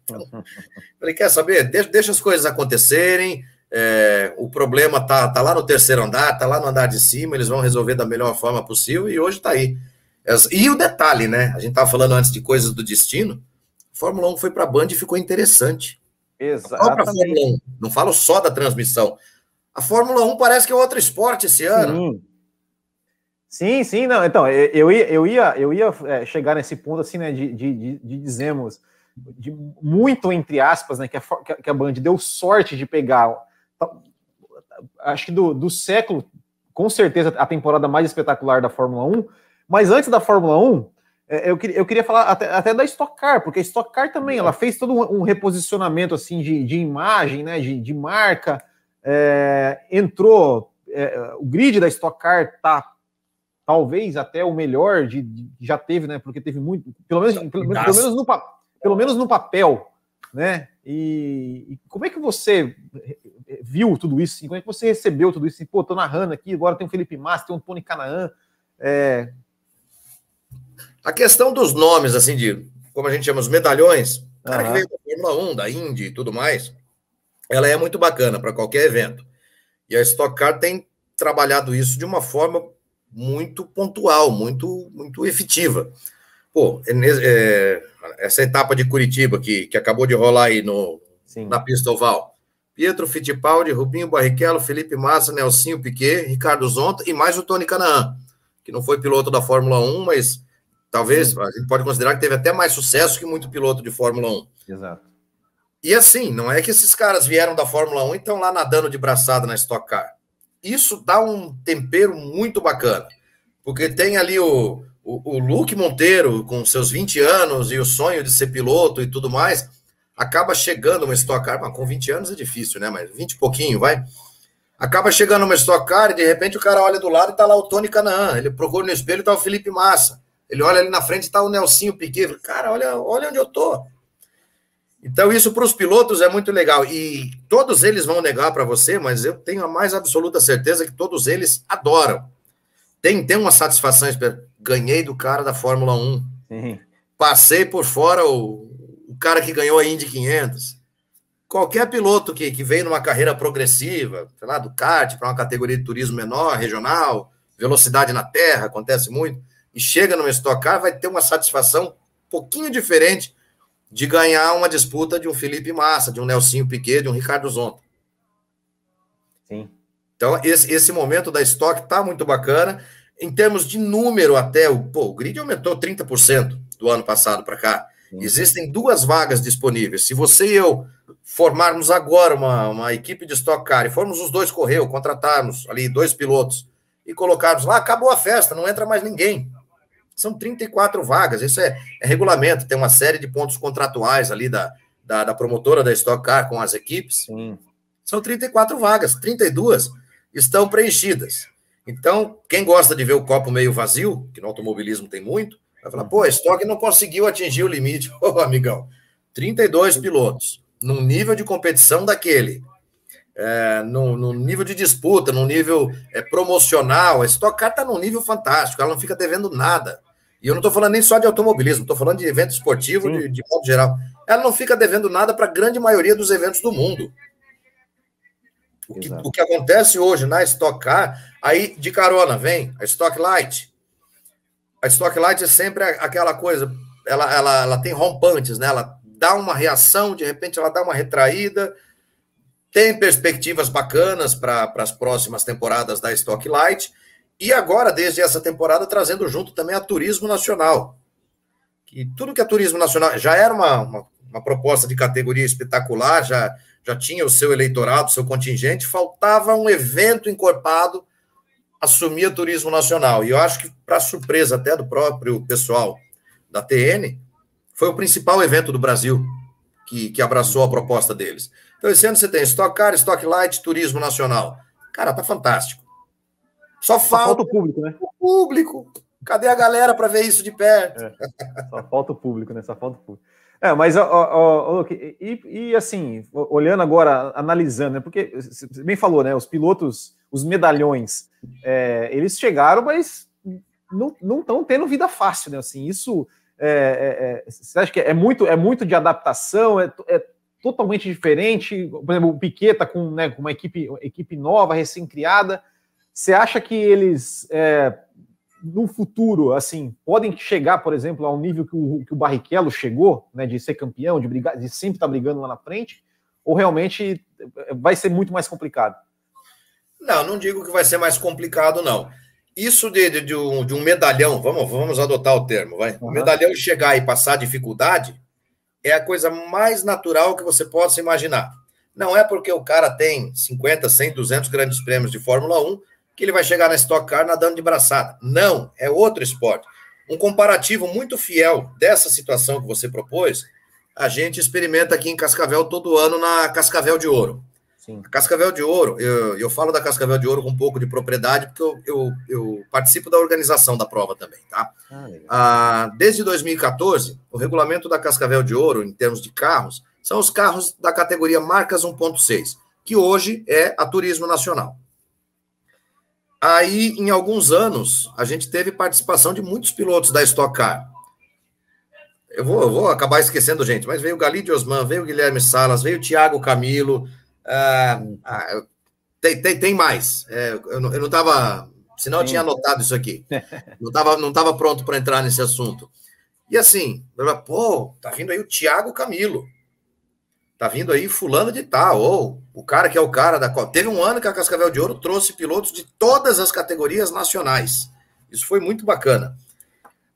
então, falei, quer saber? Deixa, deixa as coisas acontecerem. É, o problema tá, tá lá no terceiro andar, tá lá no andar de cima, eles vão resolver da melhor forma possível e hoje tá aí. E o detalhe, né? A gente tava falando antes de coisas do destino. Fórmula 1 foi para a Band e ficou interessante. Exatamente. Não falo só da transmissão. A Fórmula 1 parece que é outro esporte esse ano. Sim. Sim, sim, não. Então, eu ia, eu ia, eu ia é, chegar nesse ponto assim, né, de, de, de, de dizemos, de muito entre aspas, né, que a, que a Band deu sorte de pegar, acho que do, do século, com certeza a temporada mais espetacular da Fórmula 1. Mas antes da Fórmula 1, é, eu, queria, eu queria falar até, até, da Stock Car, porque a Stock Car também ela fez todo um, um reposicionamento assim de, de imagem, né, de, de marca. É, entrou é, o grid da Stock Car tá talvez até o melhor de, de já teve, né? Porque teve muito, pelo menos, pelo, pelo, menos no, pelo menos no papel, né? E, e, como é que você viu tudo isso? Como é que você recebeu tudo isso? Assim, Pô, tô narrando aqui, agora tem o Felipe Massa, tem o Tony Canaan. É, a questão dos nomes, assim, de como a gente chama os medalhões, o cara uhum. que veio da Fórmula 1, da Indy e tudo mais, ela é muito bacana para qualquer evento. E a Stock Car tem trabalhado isso de uma forma muito pontual, muito, muito efetiva. Pô, é, é, essa etapa de Curitiba que, que acabou de rolar aí no, na pista oval. Pietro Fittipaldi, Rubinho Barrichello, Felipe Massa, Nelsinho Piquet, Ricardo Zonta e mais o Tony Canaan, que não foi piloto da Fórmula 1, mas Talvez, Sim. a gente pode considerar que teve até mais sucesso que muito piloto de Fórmula 1. Exato. E assim, não é que esses caras vieram da Fórmula 1 e estão lá nadando de braçada na Stock Car. Isso dá um tempero muito bacana, porque tem ali o, o, o Luke Monteiro, com seus 20 anos e o sonho de ser piloto e tudo mais, acaba chegando uma Stock Car, mas com 20 anos é difícil, né? Mas 20 e pouquinho, vai. Acaba chegando uma Stock Car e de repente o cara olha do lado e tá lá o Tony Canaan. Ele procura no espelho e tá o Felipe Massa. Ele olha ali na frente, está o Nelsinho Piquet. Cara, olha, olha onde eu tô. Então, isso para os pilotos é muito legal. E todos eles vão negar para você, mas eu tenho a mais absoluta certeza que todos eles adoram. Tem, tem uma satisfação. Ganhei do cara da Fórmula 1. Uhum. Passei por fora o, o cara que ganhou a Indy 500. Qualquer piloto que, que veio numa carreira progressiva, sei lá, do kart para uma categoria de turismo menor, regional, velocidade na terra, acontece muito e chega no Stock Car, vai ter uma satisfação um pouquinho diferente de ganhar uma disputa de um Felipe Massa, de um Nelsinho Piquet, de um Ricardo Zonta. Sim. Então, esse, esse momento da Stock está muito bacana. Em termos de número, até o, pô, o grid aumentou 30% do ano passado para cá. Sim. Existem duas vagas disponíveis. Se você e eu formarmos agora uma, uma equipe de Stock Car e formos os dois correr, contratarmos ali dois pilotos e colocarmos lá, acabou a festa, não entra mais ninguém. São 34 vagas, isso é, é regulamento, tem uma série de pontos contratuais ali da, da, da promotora da Stock Car com as equipes. Sim. São 34 vagas, 32 estão preenchidas. Então, quem gosta de ver o copo meio vazio, que no automobilismo tem muito, vai falar, pô, a Stock não conseguiu atingir o limite. Ô, oh, amigão, 32 pilotos, num nível de competição daquele, é, no, no, nível de disputa, no nível é, promocional, a Stock Car está num nível fantástico, ela não fica devendo nada. E eu não estou falando nem só de automobilismo, estou falando de evento esportivo de, de modo geral. Ela não fica devendo nada para a grande maioria dos eventos do mundo. O que, o que, acontece hoje na Stock Car, aí de carona vem a Stock Light. A Stock Light é sempre aquela coisa, ela, ela, ela tem rompantes, né? Ela dá uma reação, de repente ela dá uma retraída, tem perspectivas bacanas para as próximas temporadas da Stock Light. E agora, desde essa temporada, trazendo junto também a Turismo Nacional. Que tudo que é Turismo Nacional já era uma, uma, uma proposta de categoria espetacular, já, já tinha o seu eleitorado, o seu contingente, faltava um evento encorpado assumir Turismo Nacional. E eu acho que, para surpresa até do próprio pessoal da TN, foi o principal evento do Brasil que, que abraçou a proposta deles. Então, esse ano você tem Stock Car, Stock Light, Turismo Nacional. Cara, tá fantástico. Só falta, só falta o público, né? O público. Cadê a galera para ver isso de perto? É, só falta o público, né? Só falta o público. É, mas ó, ó, ó, e, e, assim, olhando agora, analisando, né? Porque você bem falou, né? Os pilotos, os medalhões, é, eles chegaram, mas não estão tendo vida fácil, né? Assim, isso é, é, é, você acha que é muito, é muito de adaptação, é, é totalmente diferente? Por exemplo, o Piquet tá com, né, com uma equipe, equipe nova, recém-criada. Você acha que eles, é, no futuro, assim, podem chegar, por exemplo, ao nível que o, que o Barrichello chegou, né, de ser campeão, de, brigar, de sempre estar tá brigando lá na frente? Ou realmente vai ser muito mais complicado? Não, não digo que vai ser mais complicado, não. Isso de, de, de, um, de um, medalhão, vamos, vamos adotar o termo, vai. Uhum. O medalhão chegar e passar dificuldade é a coisa mais natural que você possa imaginar. Não é porque o cara tem 50, 100, 200 grandes prêmios de Fórmula 1 que ele vai chegar na Stock Car nadando de braçada. Não, é outro esporte. Um comparativo muito fiel dessa situação que você propôs, a gente experimenta aqui em Cascavel todo ano na Cascavel de Ouro. Sim. A Cascavel de Ouro, eu, eu falo da Cascavel de Ouro com um pouco de propriedade, porque eu, eu, eu participo da organização da prova também, tá? Ah, ah, desde 2014, o regulamento da Cascavel de Ouro, em termos de carros, são os carros da categoria Marcas 1.6, que hoje é a Turismo Nacional. Aí, em alguns anos, a gente teve participação de muitos pilotos da Stock Car. Eu vou, eu vou acabar esquecendo, gente, mas veio o Galide Osman, veio o Guilherme Salas, veio o Thiago Camilo, ah, ah, tem, tem, tem mais. É, eu não estava. Senão eu tinha anotado isso aqui. Não estava não tava pronto para entrar nesse assunto. E assim, pô, tá vindo aí o Thiago Camilo. Tá vindo aí fulano de tal, ou o cara que é o cara da Teve um ano que a Cascavel de Ouro trouxe pilotos de todas as categorias nacionais. Isso foi muito bacana.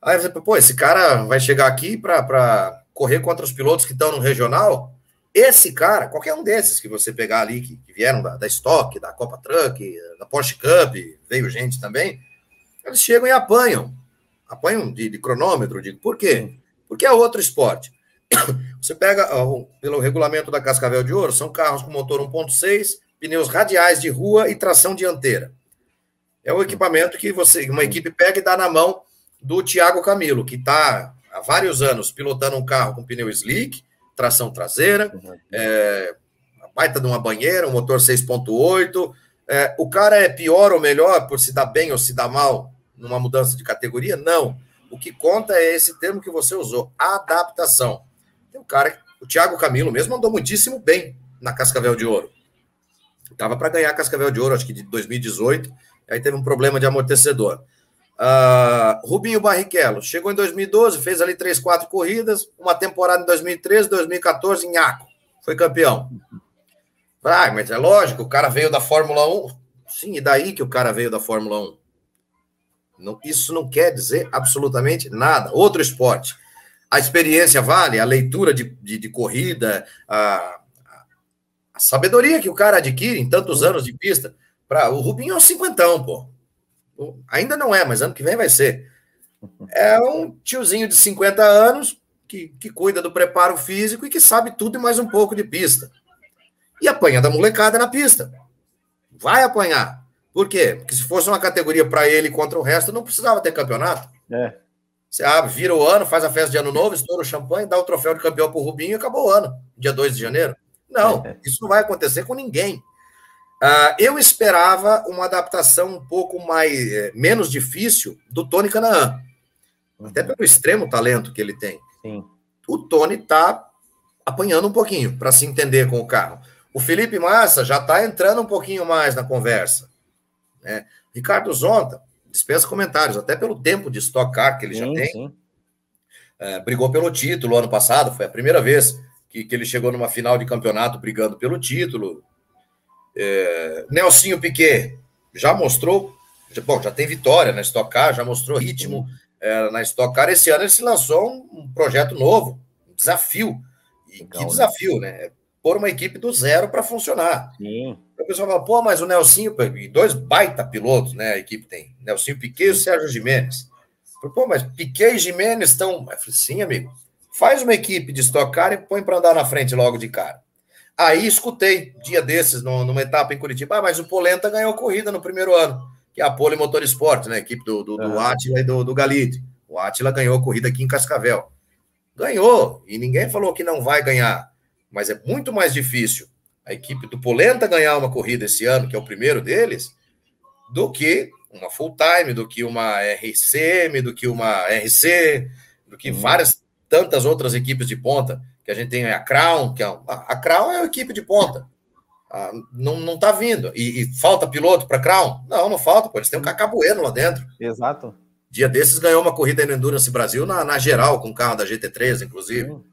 Aí você, pô, esse cara vai chegar aqui para correr contra os pilotos que estão no regional? Esse cara, qualquer um desses que você pegar ali, que, que vieram da, da Stock, da Copa Truck, da Porsche Cup, veio gente também, eles chegam e apanham. Apanham de, de cronômetro, digo, por quê? Porque é outro esporte. Você pega, ó, pelo regulamento da Cascavel de Ouro, são carros com motor 1.6, pneus radiais de rua e tração dianteira. É o equipamento que você, uma equipe pega e dá na mão do Thiago Camilo, que está há vários anos pilotando um carro com pneu slick, tração traseira, é, baita de uma banheira, um motor 6.8. É, o cara é pior ou melhor por se dar bem ou se dar mal numa mudança de categoria? Não. O que conta é esse termo que você usou, adaptação. Tem um cara, o Thiago Camilo mesmo andou muitíssimo bem na Cascavel de Ouro. Tava para ganhar a Cascavel de Ouro, acho que de 2018, aí teve um problema de amortecedor. Uh, Rubinho Barrichello chegou em 2012, fez ali três, quatro corridas, uma temporada em 2013, 2014 em Aco, foi campeão. Ah, mas é lógico, o cara veio da Fórmula 1. Sim, e daí que o cara veio da Fórmula 1? Não, isso não quer dizer absolutamente nada. Outro esporte. A experiência vale, a leitura de, de, de corrida, a, a, sabedoria que o cara adquire em tantos anos de pista. Pra, o Rubinho é um cinquentão, pô. Ainda não é, mas ano que vem vai ser. É um tiozinho de 50 anos que, que cuida do preparo físico e que sabe tudo e mais um pouco de pista. E apanha da molecada na pista. Vai apanhar. Por quê? Porque se fosse uma categoria para ele contra o resto, não precisava ter campeonato. É. Você abre, vira o ano, faz a festa de ano novo, estoura o champanhe, dá o troféu de campeão para o Rubinho e acabou o ano, dia 2 de janeiro. Não, é. isso não vai acontecer com ninguém. Uh, eu esperava uma adaptação um pouco mais é, menos difícil do Tony Canaan, até pelo extremo talento que ele tem. Sim. O Tony está apanhando um pouquinho para se entender com o carro. O Felipe Massa já está entrando um pouquinho mais na conversa. Né? Ricardo Zonta dispensa comentários, até pelo tempo de Stock Car que ele sim, já tem. É, brigou pelo título ano passado, foi a primeira vez que, que ele chegou numa final de campeonato brigando pelo título É, Nelsinho Piquet já mostrou, já, bom, já tem vitória na Stock Car, já mostrou ritmo é, na Stock Car. Esse ano ele se lançou um, um projeto novo, um desafio. E Legal, que né? desafio, né? né? Pôr uma equipe do zero para funcionar. Sim. O pessoal fala, pô, mas o Nelsinho, e dois baita pilotos, né? A equipe tem. Nelsinho Piquet e o Sérgio Jimenez. Pô, mas Piquet e Jimenez estão. Eu falei, sim, amigo. Faz uma equipe de Stock Car e põe para andar na frente logo de cara. Aí escutei, dia desses, numa etapa em Curitiba, ah, mas o Polenta ganhou corrida no primeiro ano, que é a Pole Motor Sport, né? Equipe do, do, do. Atila e do, do Galite. O Atila ganhou a corrida aqui em Cascavel. Ganhou, e ninguém falou que não vai ganhar, mas é muito mais difícil a equipe do Polenta ganhar uma corrida esse ano, que é o primeiro deles, do que uma full time, do que uma RCM, do que uma RC, do que uhum. várias tantas outras equipes de ponta, que a gente tem a Crown, que é a, a Crown é uma equipe de ponta. Ah, não, não tá vindo. E, e falta piloto para Crown? Não, não falta, pô. Eles têm um Cacabueno lá dentro. Exato. Dia desses ganhou uma corrida no Endurance Brasil na, na geral, com o carro da GT3, inclusive. Uhum.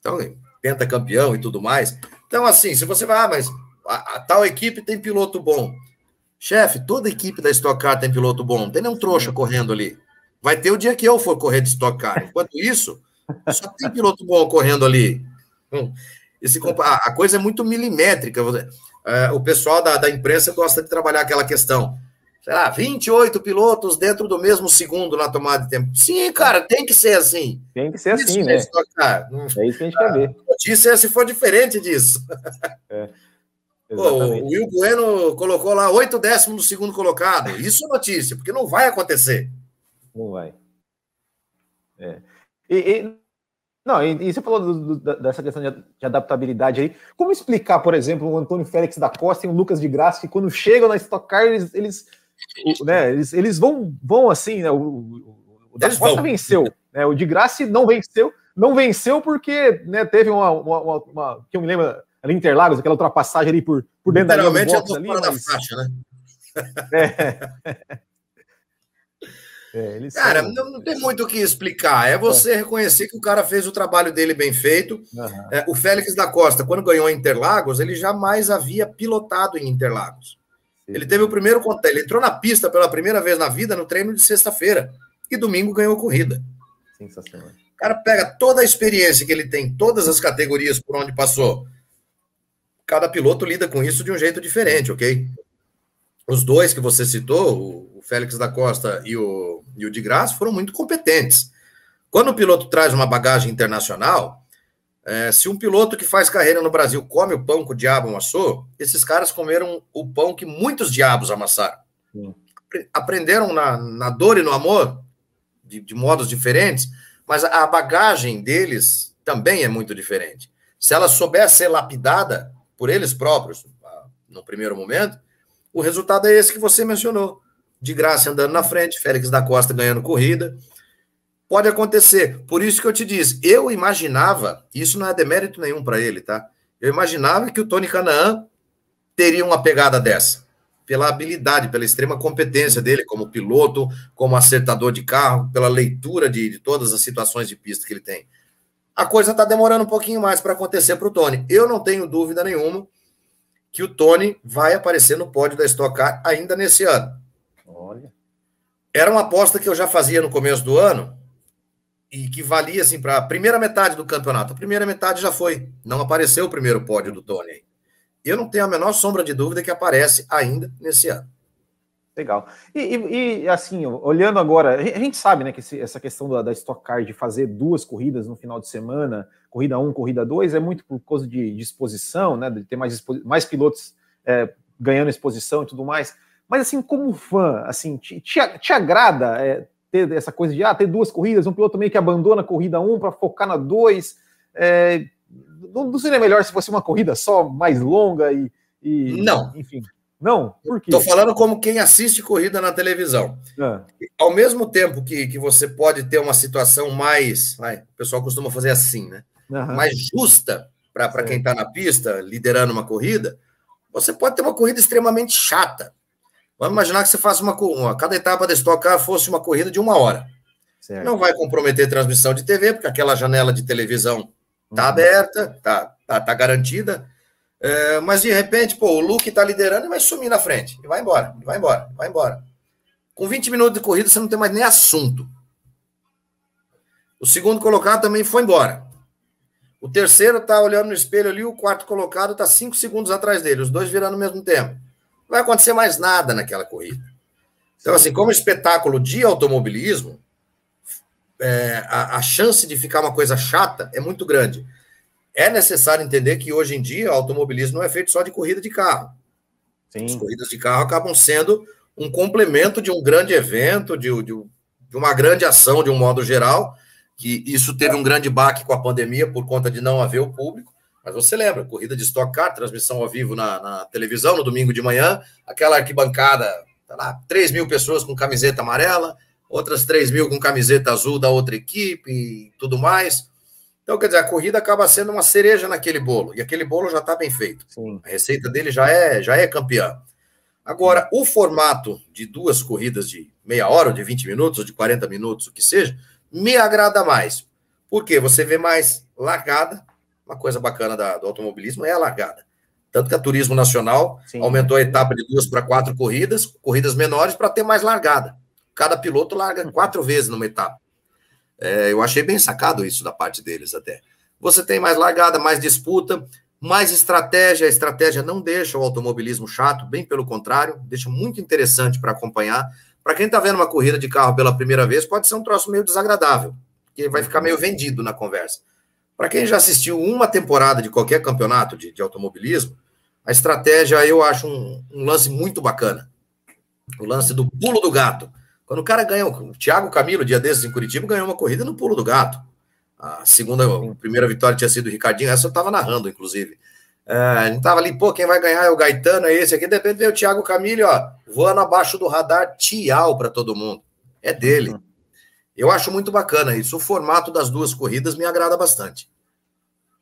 Então, pentacampeão e tudo mais. Então, assim, se você vai, ah, mas a, a tal equipe tem piloto bom. Chefe, toda equipe da Stock Car tem piloto bom. Não tem nenhum trouxa correndo ali. Vai ter o dia que eu for correr de Stock Car. Enquanto isso, só tem piloto bom correndo ali. Hum, esse, a coisa é muito milimétrica. É, o pessoal da, da imprensa gosta de trabalhar aquela questão. Sei lá, 28 pilotos dentro do mesmo segundo na tomada de tempo. Sim, cara, tem que ser assim. Tem que ser isso assim, né? É isso que a gente quer ver. A notícia é se for diferente disso. É. Pô, o Will Bueno colocou lá oito décimos do segundo colocado. Isso é notícia, porque não vai acontecer. Não vai. É. E, e, não, e, e, você falou do, do, dessa questão de, de, adaptabilidade aí. Como explicar, por exemplo, o Antônio Félix da Costa e o Lucas de Graça, que quando chegam na Stock Car, eles, eles, né, eles, eles vão, vão assim, né? O, o, o da Costa vão. venceu, né? O de Graça não venceu, não venceu porque né, teve uma, uma, uma, uma, que eu me lembro ali em Interlagos, aquela ultrapassagem ali por, por dentro da linha do ali, mas... da faixa, né? É. É, cara, são... não, não, tem muito o que explicar. É você é. reconhecer que o cara fez o trabalho dele bem feito. Uhum. É, o Félix da Costa, quando ganhou em Interlagos, ele jamais havia pilotado em Interlagos. Sim. Ele teve o primeiro contato. Ele entrou na pista pela primeira vez na vida no treino de sexta-feira. E domingo ganhou corrida. Sensacional. O cara pega toda a experiência que ele tem, todas as categorias por onde passou. Cada piloto lida com isso de um jeito diferente, ok? Os dois que você citou, o Félix da Costa e o, e o de Graça, foram muito competentes. Quando o piloto traz uma bagagem internacional, é, se um piloto que faz carreira no Brasil come o pão que o diabo amassou, esses caras comeram o pão que muitos diabos amassaram. Sim. Aprenderam na, na dor e no amor, de, de modos diferentes, mas a bagagem deles também é muito diferente. Se ela souber ser lapidada por eles próprios, no primeiro momento, o resultado é esse que você mencionou de graça andando na frente, Félix da Costa ganhando corrida. Pode acontecer. Por isso que eu te disse, eu imaginava, isso não é demérito nenhum para ele, tá? Eu imaginava que o Tony Canaan teria uma pegada dessa, pela habilidade, pela extrema competência dele como piloto, como acertador de carro, pela leitura de, de todas as situações de pista que ele tem. A coisa está demorando um pouquinho mais para acontecer para o Tony. Eu não tenho dúvida nenhuma que o Tony vai aparecer no pódio da Stock Car ainda nesse ano. Olha. Era uma aposta que eu já fazia no começo do ano e que valia assim para a primeira metade do campeonato. A primeira metade já foi. Não apareceu o primeiro pódio do Tony. Eu não tenho a menor sombra de dúvida que aparece ainda nesse ano. Legal. E, e, e, assim, olhando agora, a gente sabe, né, que esse, essa questão da, da Stock Car de fazer duas corridas no final de semana, corrida 1, corrida 2, é muito por causa de, de exposição, né, de ter mais, mais pilotos é, ganhando exposição e tudo mais. Mas assim, como fã, assim, te, te, te agrada é, ter essa coisa de ah, ter duas corridas, um piloto meio que abandona a corrida 1 um para focar na 2. É, não, não, seria melhor se fosse uma corrida só mais longa e. e não. Enfim. Não? Por quê? Estou falando como quem assiste corrida na televisão. É. Ao mesmo tempo que, que você pode ter uma situação mais. Vai, o pessoal costuma fazer assim, né? Mais justa para quem está na pista, liderando uma corrida, você pode ter uma corrida extremamente chata. Vamos imaginar que você faça uma, uma cada etapa da Stock Car fosse uma corrida de uma hora. Certo. Não vai comprometer transmissão de TV, porque aquela janela de televisão está uhum. aberta, está tá, tá garantida. É, mas de repente, pô, o Luke tá liderando e vai sumir na frente. E vai embora, e vai embora, vai embora. Com 20 minutos de corrida, você não tem mais nem assunto. O segundo colocado também foi embora. O terceiro tá olhando no espelho ali, o quarto colocado tá cinco segundos atrás dele, os dois virando ao mesmo tempo. Não vai acontecer mais nada naquela corrida. Então, assim, como espetáculo de automobilismo, é, a, a, chance de ficar uma coisa chata é muito grande. É necessário entender que hoje em dia o automobilismo não é feito só de corrida de carro. Sim. As corridas de carro acabam sendo um complemento de um grande evento, de, de, de uma grande ação de um modo geral, que isso teve um grande baque com a pandemia por conta de não haver o público. Mas você lembra, corrida de Stock Car, transmissão ao vivo na, na televisão, no domingo de manhã, aquela arquibancada, tá lá, 3 mil pessoas com camiseta amarela, outras 3 mil com camiseta azul da outra equipe e tudo mais. Então, quer dizer, a corrida acaba sendo uma cereja naquele bolo, e aquele bolo já está bem feito. Sim. A receita dele já é, já é campeã. Agora, o formato de duas corridas de meia hora, ou de 20 minutos, ou de 40 minutos, o que seja, me agrada mais. Porque você vê mais largada, uma coisa bacana da, do automobilismo é a largada. Tanto que a Turismo Nacional Sim. aumentou a etapa de duas para quatro corridas, corridas menores, para ter mais largada. Cada piloto larga quatro vezes numa etapa. É, eu achei bem sacado isso da parte deles até. Você tem mais largada, mais disputa, mais estratégia. A estratégia não deixa o automobilismo chato, bem pelo contrário, deixa muito interessante para acompanhar. Para quem está vendo uma corrida de carro pela primeira vez, pode ser um troço meio desagradável, porque vai ficar meio vendido na conversa. Para quem já assistiu uma temporada de qualquer campeonato de, de automobilismo, a estratégia eu acho um, um, lance muito bacana. O lance do pulo do gato. Quando o cara ganha, o Thiago Camilo, dia desses em Curitiba, ganhou uma corrida no pulo do gato. A segunda, a primeira vitória tinha sido o Ricardinho, essa eu estava narrando, inclusive. É, a gente tava ali, pô, quem vai ganhar é o Gaetano, é esse aqui. De repente veio o Thiago Camilo, ó, voando abaixo do radar, tchau para todo mundo. É dele. Uhum. Eu acho muito bacana isso. O formato das duas corridas me agrada bastante.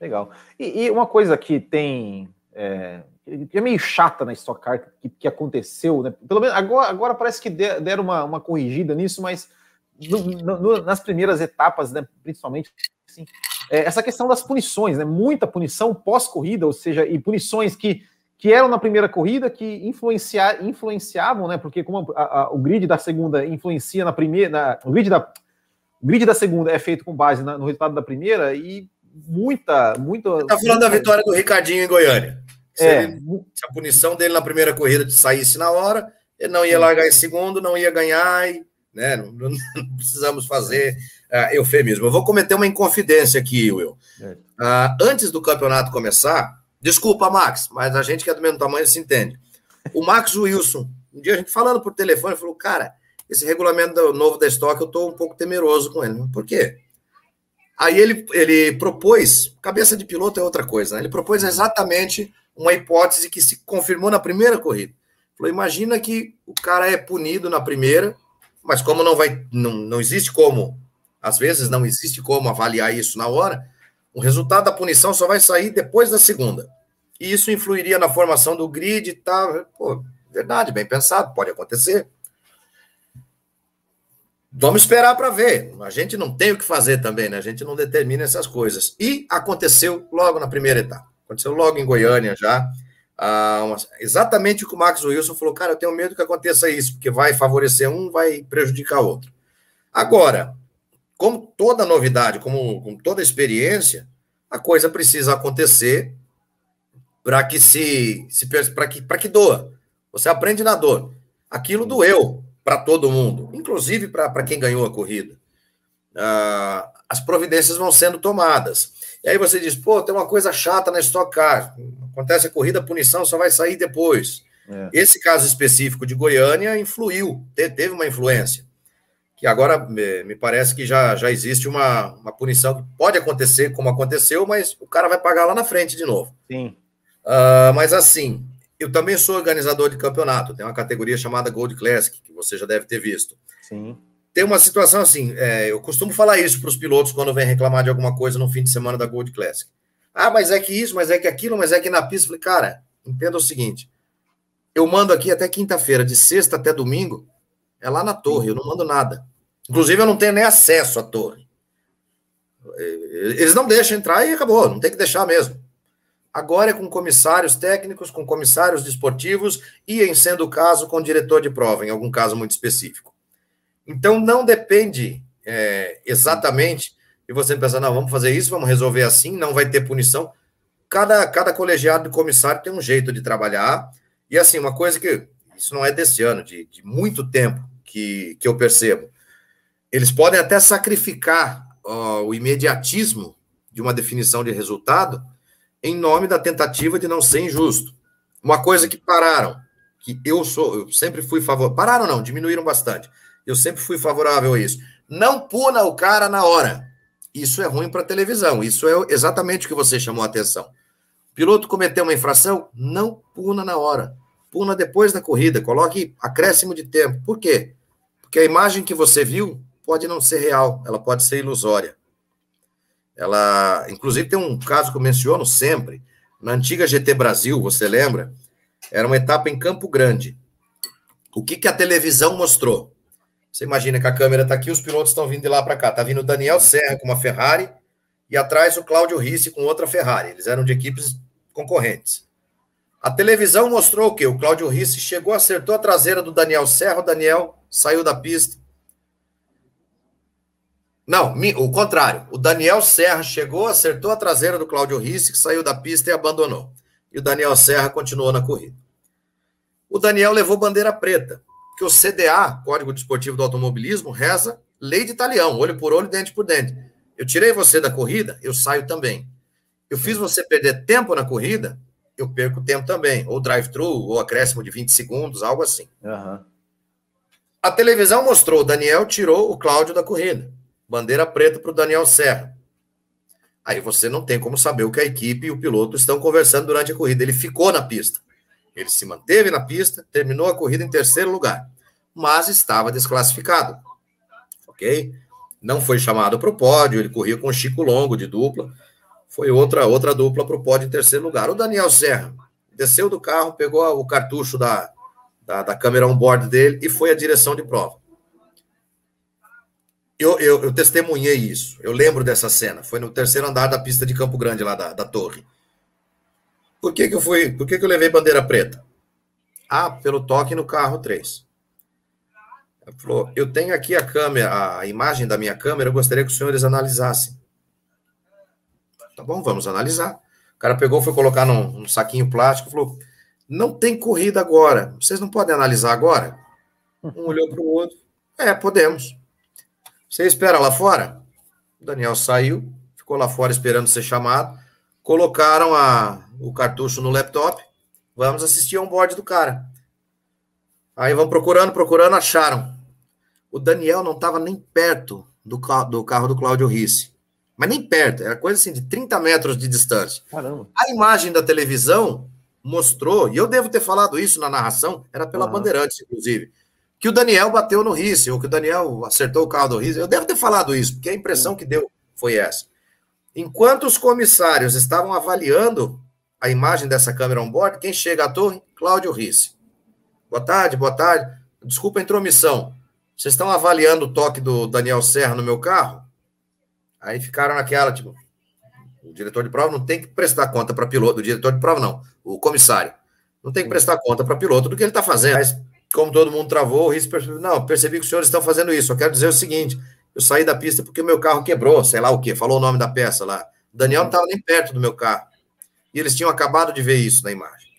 Legal. E, e uma coisa que tem. É, é meio chata na Stock Car que, que aconteceu, né? Pelo menos agora, agora parece que deram uma, uma corrigida nisso, mas no, no, nas primeiras etapas, né, principalmente, assim, é, essa questão das punições, né? Muita punição pós-corrida, ou seja, e punições que, que eram na primeira corrida que influencia, influenciavam, né? Porque como a, a, o grid da segunda influencia na primeira, na, o grid da o grid da segunda é feito com base na, no resultado da primeira e muita, muita. Tá falando da vitória do Ricardinho em Goiânia. Se, é. ele, se, a punição dele na primeira corrida saísse na hora, ele não ia largar em segundo, não ia ganhar, e, né? Não, não, não precisamos fazer uh, eufemismo. Eu vou cometer uma inconfidência aqui, Will. Uh, antes do campeonato começar, desculpa, Max, mas a gente que é do mesmo tamanho se entende. O Max Wilson, um dia a gente falando por telefone, falou: Cara, esse regulamento novo da estoque, eu estou um pouco temeroso com ele. Por quê? Aí ele, ele propôs, cabeça de piloto é outra coisa, né? ele propôs exatamente uma hipótese que se confirmou na primeira corrida. Falou: imagina que o cara é punido na primeira, mas como não vai, não, não existe como, às vezes não existe como avaliar isso na hora, o resultado da punição só vai sair depois da segunda. E isso influiria na formação do grid e tal. Pô, verdade, bem pensado, pode acontecer. Vamos esperar para ver. A gente não tem o que fazer também, né? A gente não determina essas coisas. E aconteceu logo na primeira etapa. Aconteceu logo em Goiânia já. Ah, uma, exatamente o que o Max Wilson falou, cara, eu tenho medo que aconteça isso, porque vai favorecer um, vai prejudicar outro. Agora, como toda novidade, como, como toda experiência, a coisa precisa acontecer para que se, se para que, que doa. Você aprende na dor. Aquilo doeu para todo mundo, inclusive para quem ganhou a corrida. Ah, as providências vão sendo tomadas. E aí você diz, pô, tem uma coisa chata na Stock Car. Acontece a corrida, a punição só vai sair depois. É. Esse caso específico de Goiânia influiu, teve uma influência. Que agora me parece que já, já existe uma, uma punição que pode acontecer como aconteceu, mas o cara vai pagar lá na frente de novo. Sim. Uh, mas assim, eu também sou organizador de campeonato, tem uma categoria chamada Gold Classic, que você já deve ter visto. Sim tem uma situação assim, é, eu costumo falar isso para os pilotos quando vem reclamar de alguma coisa no fim de semana da Gold Classic. Ah, mas é que isso, mas é que aquilo, mas é que na pista. Falei, cara, entenda o seguinte: eu mando aqui até quinta-feira, de sexta até domingo, é lá na torre, eu não mando nada. Inclusive, eu não tenho nem acesso à torre. Eles não deixam entrar e acabou, não tem que deixar mesmo. Agora é com comissários técnicos, com comissários desportivos e, em sendo o caso, com diretor de prova, em algum caso muito específico. Então, não depende é, exatamente de você pensar, não, vamos fazer isso, vamos resolver assim, não vai ter punição. Cada, cada colegiado de comissário tem um jeito de trabalhar. E, assim, uma coisa que, isso não é desse ano, de, de muito tempo que, que eu percebo, eles podem até sacrificar ó, o imediatismo de uma definição de resultado em nome da tentativa de não ser injusto. Uma coisa que pararam, que eu sou, eu sempre fui favorável. Pararam não, diminuíram bastante. Eu sempre fui favorável a isso. Não puna o cara na hora. Isso é ruim para televisão. Isso é exatamente o que você chamou a atenção. O piloto cometeu uma infração, não puna na hora. Puna depois da corrida. Coloque acréscimo de tempo. Por quê? Porque a imagem que você viu pode não ser real, ela pode ser ilusória. Ela, inclusive, tem um caso que eu menciono sempre. Na antiga GT Brasil, você lembra? Era uma etapa em Campo Grande. O que, que a televisão mostrou? Você imagina que a câmera está aqui, os pilotos estão vindo de lá para cá. Está vindo o Daniel Serra com uma Ferrari e atrás o Cláudio Risse com outra Ferrari. Eles eram de equipes concorrentes. A televisão mostrou o quê? O Cláudio Risse chegou, acertou a traseira do Daniel Serra, o Daniel saiu da pista, não, o contrário. O Daniel Serra chegou, acertou a traseira do Cláudio Risse, que saiu da pista e abandonou. E o Daniel Serra continuou na corrida. O Daniel levou bandeira preta, que o CDA, Código Desportivo do Automobilismo, reza lei de talião, olho por olho, dente por dente. Eu tirei você da corrida, eu saio também. Eu fiz você perder tempo na corrida, eu perco tempo também. Ou drive-thru, ou acréscimo de 20 segundos, algo assim. Uhum. A televisão mostrou, o Daniel tirou o Cláudio da corrida. Bandeira preta para o Daniel Serra. Aí você não tem como saber o que a equipe e o piloto estão conversando durante a corrida. Ele ficou na pista. Ele se manteve na pista, terminou a corrida em terceiro lugar, mas estava desclassificado. Ok? Não foi chamado para o pódio, ele corria com o Chico Longo de dupla. Foi outra outra dupla para o pódio em terceiro lugar. O Daniel Serra desceu do carro, pegou o cartucho da, da, da câmera on-board dele e foi à direção de prova. Eu, eu, eu, testemunhei isso. Eu lembro dessa cena. Foi no terceiro andar da pista de Campo Grande, lá da, da torre. Por que, que eu fui? Por que, que eu levei bandeira preta? Ah, pelo toque no carro 3. Ele falou: Eu tenho aqui a câmera, a imagem da minha câmera, eu gostaria que os senhores analisassem. Tá bom, vamos analisar. O cara pegou, foi colocar num, num saquinho plástico, falou: Não tem corrida agora. Vocês não podem analisar agora? Um olhou para o outro. É, podemos. Você espera lá fora? O Daniel saiu, ficou lá fora esperando ser chamado. Colocaram a, o cartucho no laptop. Vamos assistir a um board do cara. Aí vão procurando, procurando, acharam. O Daniel não estava nem perto do, do carro do Cláudio Risse. Mas nem perto, era coisa assim de 30 metros de distância. Caramba. A imagem da televisão mostrou, e eu devo ter falado isso na narração, era pela uhum. Bandeirantes, inclusive que o Daniel bateu no Risse, ou que o Daniel acertou o carro do Risse. Eu devo ter falado isso, porque a impressão que deu foi essa. Enquanto os comissários estavam avaliando a imagem dessa câmera on-board, quem chega à torre? Cláudio Risse. Boa tarde, boa tarde. Desculpa a intromissão. Vocês estão avaliando o toque do Daniel Serra no meu carro? Aí ficaram naquela, tipo, o diretor de prova não tem que prestar conta para piloto, o diretor de prova não, o comissário. Não tem que prestar conta para piloto do que ele está fazendo. Mas como todo mundo travou, o risco percebeu, não, percebi que os senhores estão fazendo isso. Eu quero dizer o seguinte: eu saí da pista porque o meu carro quebrou, sei lá o quê, falou o nome da peça lá. O Daniel não estava nem perto do meu carro. E eles tinham acabado de ver isso na imagem.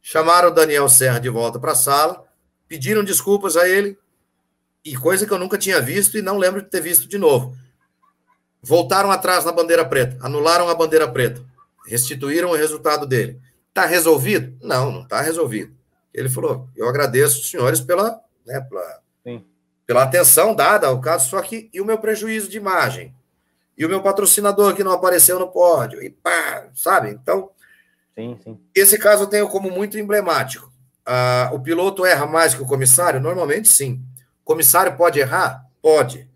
Chamaram o Daniel Serra de volta para a sala, pediram desculpas a ele, e coisa que eu nunca tinha visto e não lembro de ter visto de novo. Voltaram atrás na bandeira preta, anularam a bandeira preta, restituíram o resultado dele. Está resolvido? Não, não está resolvido. Ele falou: Eu agradeço os senhores pela, né, pela, pela atenção dada ao caso, só que e o meu prejuízo de imagem? E o meu patrocinador que não apareceu no pódio? E pá, sabe? Então, sim, sim. esse caso eu tenho como muito emblemático. Ah, o piloto erra mais que o comissário? Normalmente sim. O comissário pode errar? Pode.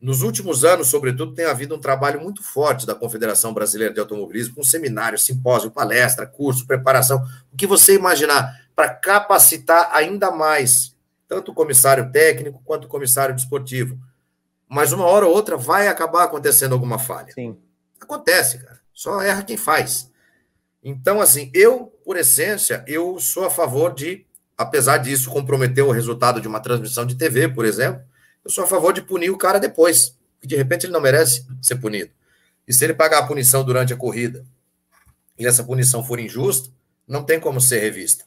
Nos últimos anos, sobretudo, tem havido um trabalho muito forte da Confederação Brasileira de Automobilismo, com seminário, simpósio, palestra, curso, preparação, o que você imaginar para capacitar ainda mais tanto o comissário técnico quanto o comissário desportivo. Mas uma hora ou outra vai acabar acontecendo alguma falha. Sim. Acontece, cara. Só erra quem faz. Então, assim, eu, por essência, eu sou a favor de, apesar disso comprometer o resultado de uma transmissão de TV, por exemplo, eu sou a favor de punir o cara depois, que de repente ele não merece ser punido. E se ele pagar a punição durante a corrida e essa punição for injusta, não tem como ser revista.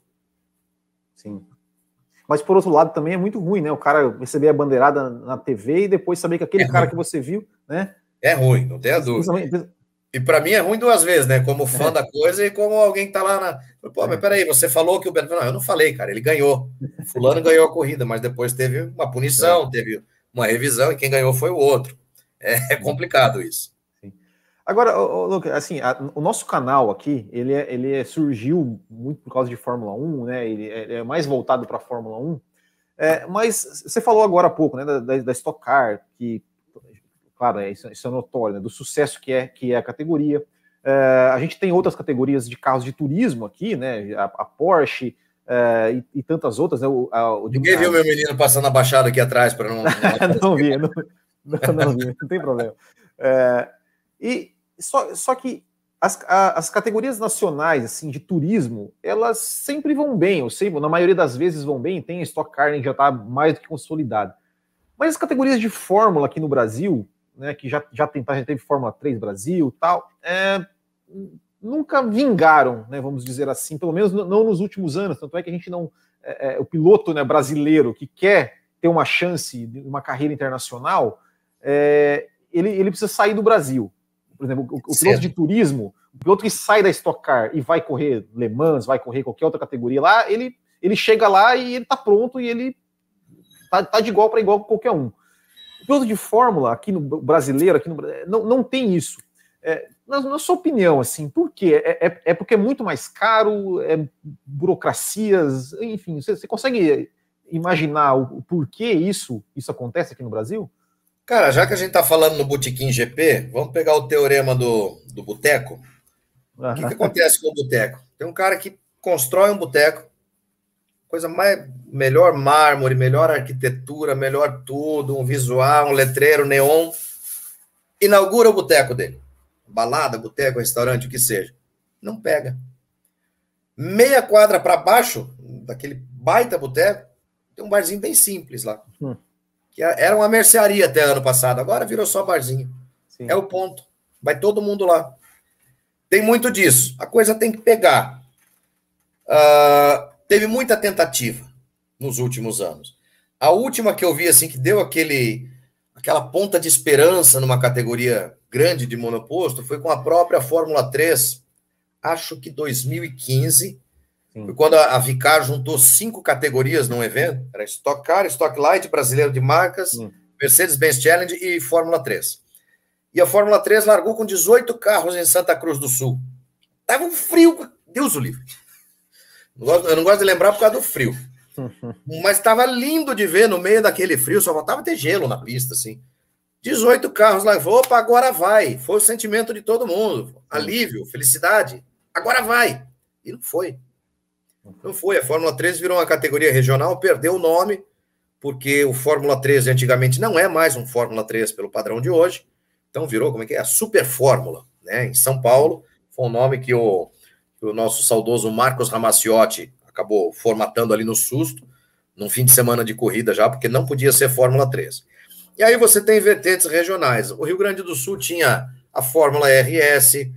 Sim. Mas por outro lado também é muito ruim, né? O cara receber a bandeirada na TV e depois saber que aquele é cara que você viu, né? É ruim, não tem a dúvida. E para mim é ruim duas vezes, né? Como fã é. da coisa e como alguém que tá lá na. Pô, mas é. peraí, você falou que o Não, eu não falei, cara. Ele ganhou. Fulano ganhou a corrida, mas depois teve uma punição, é. teve uma revisão e quem ganhou foi o outro. É, é complicado isso. Agora, Lucas, assim, a, o nosso canal aqui, ele, é, ele é, surgiu muito por causa de Fórmula 1, né? Ele é, ele é mais voltado para a Fórmula 1. É, mas você falou agora há pouco, né, da, da Stock Car, que claro, é, isso, isso é notório, né, do sucesso que é, que é a categoria. A gente tem outras categorias de carros de turismo aqui, né? A, a Porsche e, e, tantas outras. Né, o, a, o Ninguém viu meu menino passando a baixada aqui atrás para não. não vi, não, não, não, vi, não tem problema. É, e só, só que as, a, as categorias nacionais assim de turismo, elas sempre vão bem, eu sei, na maioria das vezes vão bem, tem a Stock Car que já está mais do que consolidado. Mas as categorias de Fórmula aqui no Brasil, né, que já, já, tem, já teve Fórmula 3 Brasil tal, é, nunca vingaram, né, vamos dizer assim, pelo menos não nos últimos anos. Tanto é que a gente não. É, é, o piloto né, brasileiro que quer ter uma chance de uma carreira internacional, é, ele, ele precisa sair do Brasil. Por exemplo, o, o piloto de turismo, o piloto que sai da Stock Car e vai correr Le Mans, vai correr qualquer outra categoria lá, ele, ele chega lá e ele está pronto e ele tá, tá de igual para igual com qualquer um. O piloto de Fórmula, aqui no brasileiro, aqui no não, não tem isso. É, na, na, sua opinião, assim, por quê? É, é, é, porque é muito mais caro, é burocracias, enfim, você, você consegue imaginar o, o, porquê isso, isso acontece aqui no Brasil? Cara, já que a gente está falando no Botequim GP, vamos pegar o teorema do, do boteco. O que, que acontece com o boteco? Tem um cara que constrói um boteco, coisa mais melhor mármore, melhor arquitetura, melhor tudo, um visual, um letreiro neon. Inaugura o boteco dele. Balada, boteco, restaurante, o que seja. Não pega. Meia quadra para baixo daquele baita boteco, tem um barzinho bem simples lá. Hum. Que era uma mercearia até ano passado, agora virou só barzinho. Sim. É o ponto. Vai todo mundo lá. Tem muito disso. A coisa tem que pegar. Uh, teve muita tentativa nos últimos anos. A última que eu vi, assim, que deu aquele, aquela ponta de esperança numa categoria grande de monoposto foi com a própria Fórmula 3, acho que 2015, Sim. foi quando a, a Vicar juntou cinco categorias num evento, era Stock Car, Stock Light, Brasileiro de Marcas, Mercedes-Benz Challenge e Fórmula 3. E a Fórmula 3 largou com 18 carros em Santa Cruz do Sul. Tava um frio, Deus o livre. Eu não gosto de lembrar por causa do frio. Mas estava lindo de ver no meio daquele frio, só faltava ter gelo na pista, assim. 18 carros lá, opa, agora vai. Foi o sentimento de todo mundo. Alívio, felicidade. Agora vai. E não foi. Não foi. A Fórmula 3 virou uma categoria regional, perdeu o nome, porque o Fórmula 13 antigamente não é mais um Fórmula 3 pelo padrão de hoje. Então virou, como é que é? A Super Fórmula, né? Em São Paulo. Foi um nome que o que o nosso saudoso Marcos Ramaciotti acabou formatando ali no susto, num fim de semana de corrida já, porque não podia ser Fórmula 3. E aí você tem vertentes regionais. O Rio Grande do Sul tinha a Fórmula RS,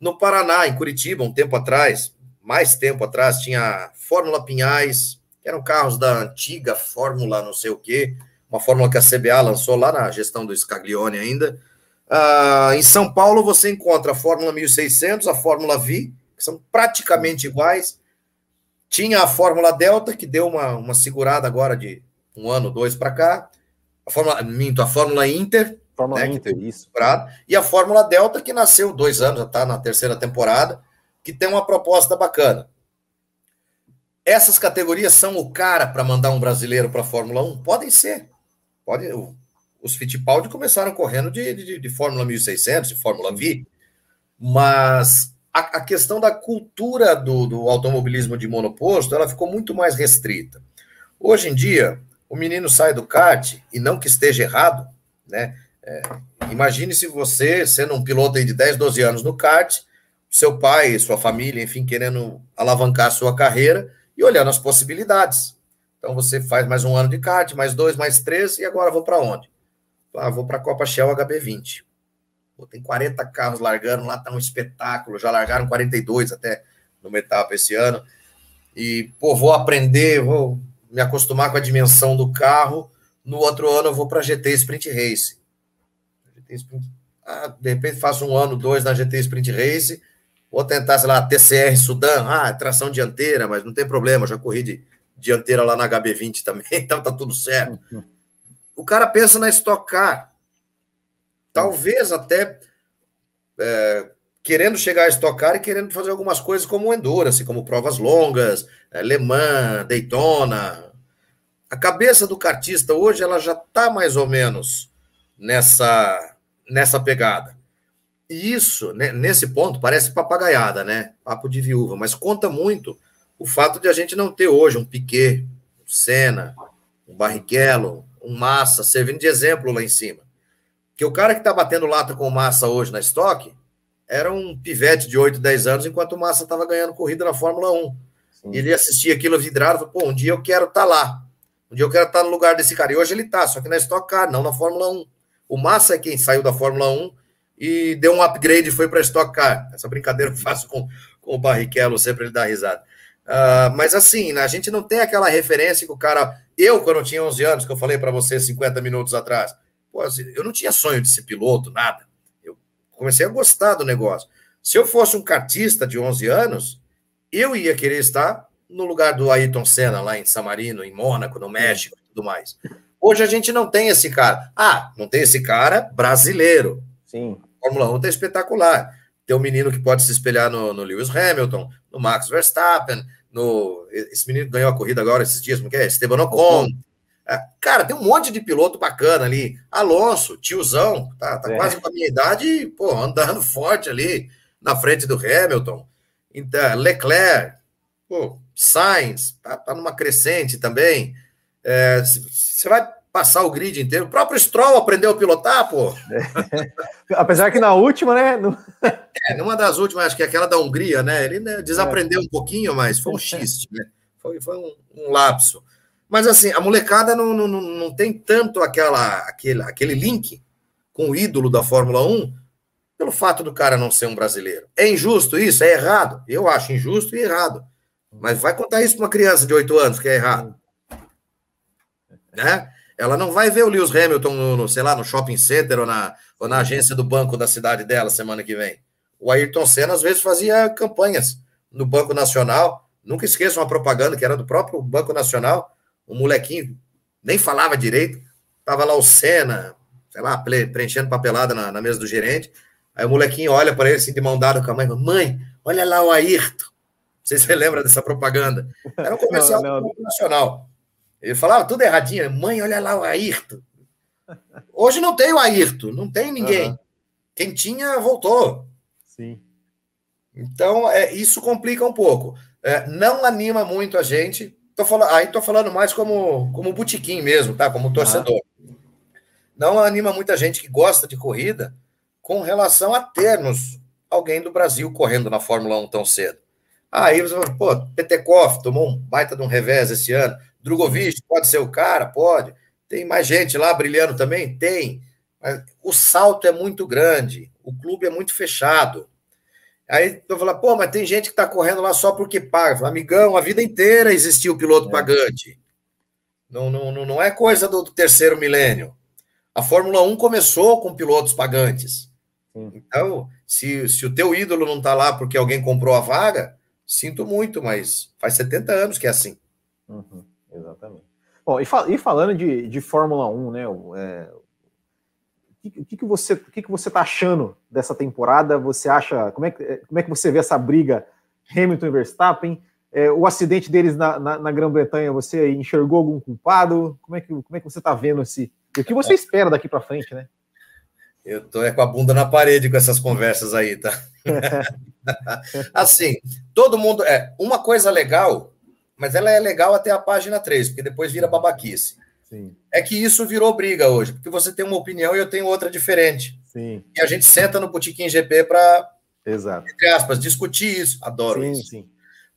no Paraná, em Curitiba, um tempo atrás, mais tempo atrás, tinha a Fórmula Pinhais, que eram carros da antiga Fórmula não sei o quê, uma fórmula que a CBA lançou lá na gestão do Scaglione ainda. Uh, em São Paulo você encontra a Fórmula 1600, a Fórmula V, que são praticamente iguais. Tinha a Fórmula Delta, que deu uma, uma segurada agora de um ano, dois para cá. A Fórmula, minto, a Fórmula Inter. Fórmula né, Inter, isso. E a Fórmula Delta, que nasceu dois anos, já está na terceira temporada, que tem uma proposta bacana. Essas categorias são o cara para mandar um brasileiro para a Fórmula 1? Podem ser. Pode, os Fittipaldi começaram correndo de, de, de Fórmula 1600, de Fórmula V, mas a, a questão da cultura do, do automobilismo de monoposto ela ficou muito mais restrita. Hoje em dia, o menino sai do kart, e não que esteja errado, né? É, imagine se você, sendo um piloto de 10, 12 anos no kart, seu pai, sua família, enfim, querendo alavancar a sua carreira e olhando as possibilidades. Então você faz mais um ano de kart, mais dois, mais três, e agora vou para onde? Ah, vou para a Copa Shell HB20. Pô, tem 40 carros largando, lá tá um espetáculo, já largaram 42 até numa etapa esse ano. E, pô, vou aprender, vou me acostumar com a dimensão do carro. No outro ano eu vou para a GT Sprint Race. Ah, de repente faço um ano, dois na GT Sprint Race. Vou tentar, sei lá, TCR Sudan. Ah, tração dianteira, mas não tem problema, já corri de dianteira lá na HB20 também, então tá tudo certo. O cara pensa na Stock Car. Talvez até é, querendo chegar a Stock Car e querendo fazer algumas coisas como Endurance, como provas longas, é, Le Mans, Daytona. A cabeça do cartista hoje ela já está mais ou menos nessa, nessa pegada. E isso, né, nesse ponto, parece papagaiada, né? Papo de viúva, mas conta muito o fato de a gente não ter hoje um Piquet, um Senna, um Barrichello, um Massa servindo de exemplo lá em cima. Que o cara que está batendo lata com Massa hoje na estoque era um pivete de 8, 10 anos, enquanto o Massa estava ganhando corrida na Fórmula 1. Sim. Ele assistia aquilo vidrado e falou, pô, um dia eu quero estar tá lá. Um dia eu quero estar tá no lugar desse cara. E hoje ele está, só que na Stock Car, não na Fórmula 1. O Massa é quem saiu da Fórmula 1 e deu um upgrade e foi para Stock Car. Essa brincadeira eu faço com, com o Barrichello, sempre ele dá risada. Uh, mas assim, né, a gente não tem aquela referência que o cara. Eu, quando eu tinha 11 anos, que eu falei para você 50 minutos atrás, pô, assim, eu não tinha sonho de ser piloto, nada. Eu comecei a gostar do negócio. Se eu fosse um cartista de 11 anos, eu ia querer estar no lugar do Ayrton Senna, lá em San Marino, em Mônaco, no México e tudo mais. Hoje a gente não tem esse cara. Ah, não tem esse cara brasileiro. Sim. Fórmula 1 tá espetacular. Tem um menino que pode se espelhar no, no Lewis Hamilton, no Max Verstappen, no. Esse menino ganhou a corrida agora esses dias, como que é? Esteban Ocon. É, cara, tem um monte de piloto bacana ali. Alonso, tiozão, tá, tá é. quase com a minha idade pô, andando forte ali na frente do Hamilton. Então, Leclerc, pô, Sainz, tá, tá numa crescente também. Você é, vai passar o grid inteiro. O próprio Stroll aprendeu a pilotar, pô. É. Apesar que na última, né? No... é, numa das últimas, acho que aquela da Hungria, né? Ele né, desaprendeu é. um pouquinho, mas foi um xiste, né? Foi, foi um, um, lapso. Mas assim, a molecada não, não, não tem tanto aquela, aquele, aquele link com o ídolo da Fórmula 1 pelo fato do cara não ser um brasileiro. É injusto isso? É errado? Eu acho injusto e errado. Mas vai contar isso para uma criança de 8 anos que é errado. Né? Ela não vai ver o Lewis Hamilton no, no, sei lá, no shopping center ou na, ou na agência do banco da cidade dela semana que vem. O Ayrton Senna, às vezes, fazia campanhas no Banco Nacional. Nunca esqueçam uma propaganda que era do próprio Banco Nacional. Um molequinho nem falava direito. Tava lá o Senna, sei lá, preenchendo papelada na, na mesa do gerente. Aí o molequinho olha para ele assim, de mão dada com a mãe, mãe, olha lá o Ayrton. Não sei se você lembra dessa propaganda. Era um comercial não, não. do Banco Nacional. Ele falava tudo erradinho. Mãe, olha lá o Ayrton. Hoje não tem o Ayrton, não tem ninguém. Uhum. Quem tinha, voltou. Sim. Então, é, isso complica um pouco. É, não anima muito a gente. Tô falando, aí estou falando mais como, como botiquim mesmo, tá? Como torcedor. Uhum. Não anima muita gente que gosta de corrida com relação a termos alguém do Brasil correndo na Fórmula 1 tão cedo. Aí você fala, pô, Petekoff tomou um baita de um revés esse ano. Drogovic pode ser o cara? Pode. Tem mais gente lá brilhando também? Tem. Mas o salto é muito grande, o clube é muito fechado. Aí eu falo, pô, mas tem gente que está correndo lá só porque paga. Falo, Amigão, a vida inteira existiu o piloto é. pagante. Não, não, não é coisa do terceiro milênio. A Fórmula 1 começou com pilotos pagantes. Então, se, se o teu ídolo não está lá porque alguém comprou a vaga, sinto muito, mas faz 70 anos que é assim. Uhum. Exatamente. Bom, e, fal e falando de, de Fórmula 1, né? É, o que, que, você que, que você está achando dessa temporada? Você acha como é que como é que você vê essa briga Hamilton e Verstappen? É, o acidente deles na, na, na Grã-Bretanha, você enxergou algum culpado? Como é que como é que você está vendo esse? O que você espera daqui para frente, né? Eu tô é com a bunda na parede com essas conversas aí, tá? assim, todo mundo é uma coisa legal mas ela é legal até a página 3, porque depois vira babaquice. Sim. É que isso virou briga hoje, porque você tem uma opinião e eu tenho outra diferente. Sim. E a gente senta no Botequim GP para. Entre aspas, discutir isso. Adoro sim, isso.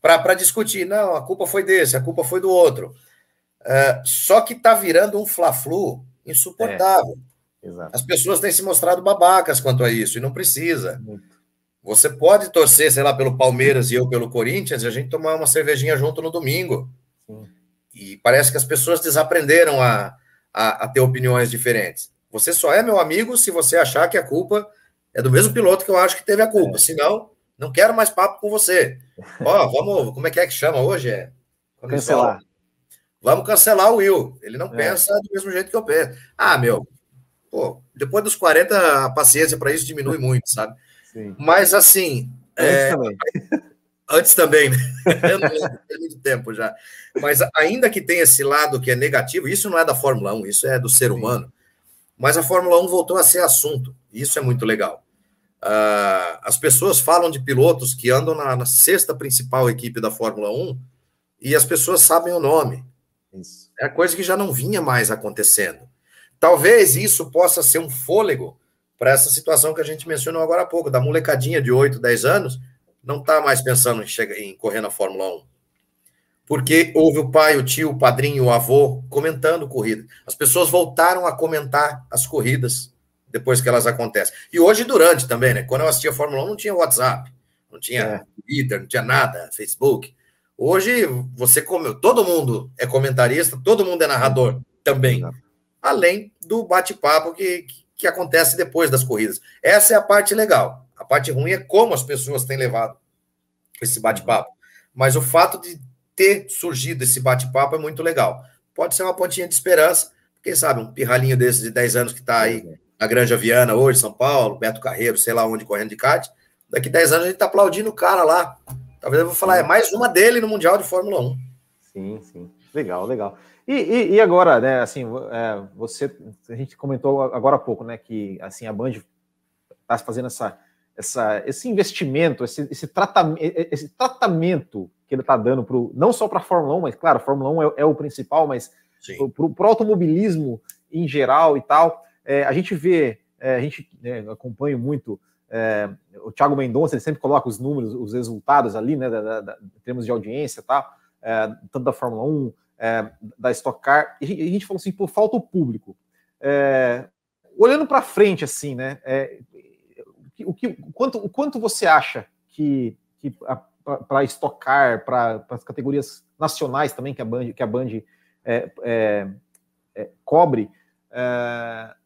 Para discutir, não, a culpa foi desse, a culpa foi do outro. Uh, só que está virando um fla-flu insuportável. É. As pessoas têm se mostrado babacas quanto a isso, e não precisa. Muito. Você pode torcer, sei lá, pelo Palmeiras e eu pelo Corinthians, e a gente tomar uma cervejinha junto no domingo. Sim. E parece que as pessoas desaprenderam a, a, a, ter opiniões diferentes. Você só é meu amigo se você achar que a culpa é do mesmo piloto que eu acho que teve a culpa. É. Senão, não quero mais papo com você. Ó, vamos, como é que é que chama hoje? É cancelar. Vamos cancelar o Will. Ele não é. pensa do mesmo jeito que eu penso. Ah, meu, pô, depois dos 40, a paciência para isso diminui muito, sabe? Sim. Mas assim. Antes é... também. Antes também, né? Eu não tem muito tempo já. Mas ainda que tenha esse lado que é negativo, isso não é da Fórmula 1, isso é do ser humano. Mas a Fórmula 1 voltou a ser assunto. Isso é muito legal. Uh, as pessoas falam de pilotos que andam na, na, sexta principal equipe da Fórmula 1 e as pessoas sabem o nome. Isso. É coisa que já não vinha mais acontecendo. Talvez isso possa ser um fôlego para essa situação que a gente mencionou agora há pouco, da molecadinha de 8, 10 anos, não está mais pensando em, chegar, em correr na Fórmula 1. Porque houve o pai, o tio, o padrinho, o avô comentando corrida. As pessoas voltaram a comentar as corridas depois que elas acontecem. E hoje durante também, né? Quando eu assistia a Fórmula 1, não tinha WhatsApp, não tinha é. Twitter, não tinha nada, Facebook. Hoje você come, todo mundo é comentarista, todo mundo é narrador também. Além do bate-papo que, que acontece depois das corridas. Essa é a parte legal. A parte ruim é como as pessoas têm levado esse bate-papo. Mas o fato de ter surgido esse bate-papo é muito legal. Pode ser uma pontinha de esperança, quem sabe um pirralhinho desses de 10 anos que está aí na Granja Viana hoje, São Paulo, Beto Carreiro, sei lá onde, correndo de kart. Daqui 10 anos a gente está aplaudindo o cara lá. Talvez eu vou falar, é mais uma dele no Mundial de Fórmula 1. Sim, sim. Legal, legal. E, e, e agora, né, assim, é, você, a gente comentou agora há pouco, né, que, assim, a Band está fazendo essa, essa, esse investimento, esse, esse, tratamento, esse tratamento que ele está dando pro, não só para a Fórmula 1, mas, claro, a Fórmula 1 é, é o principal, mas para o automobilismo em geral e tal, é, a gente vê, é, a gente né, acompanha muito é, o Thiago Mendonça, ele sempre coloca os números, os resultados ali, né, da, da, da, em termos de audiência, tá? Tanto da Fórmula 1, é, da Stock Car, e a gente falou assim, pô, falta o público. É, olhando para frente, assim, né, é, o, que, o, quanto, o quanto você acha que, que para Stock Car, para as categorias nacionais também que a Band, que a Band é, é, é, cobre,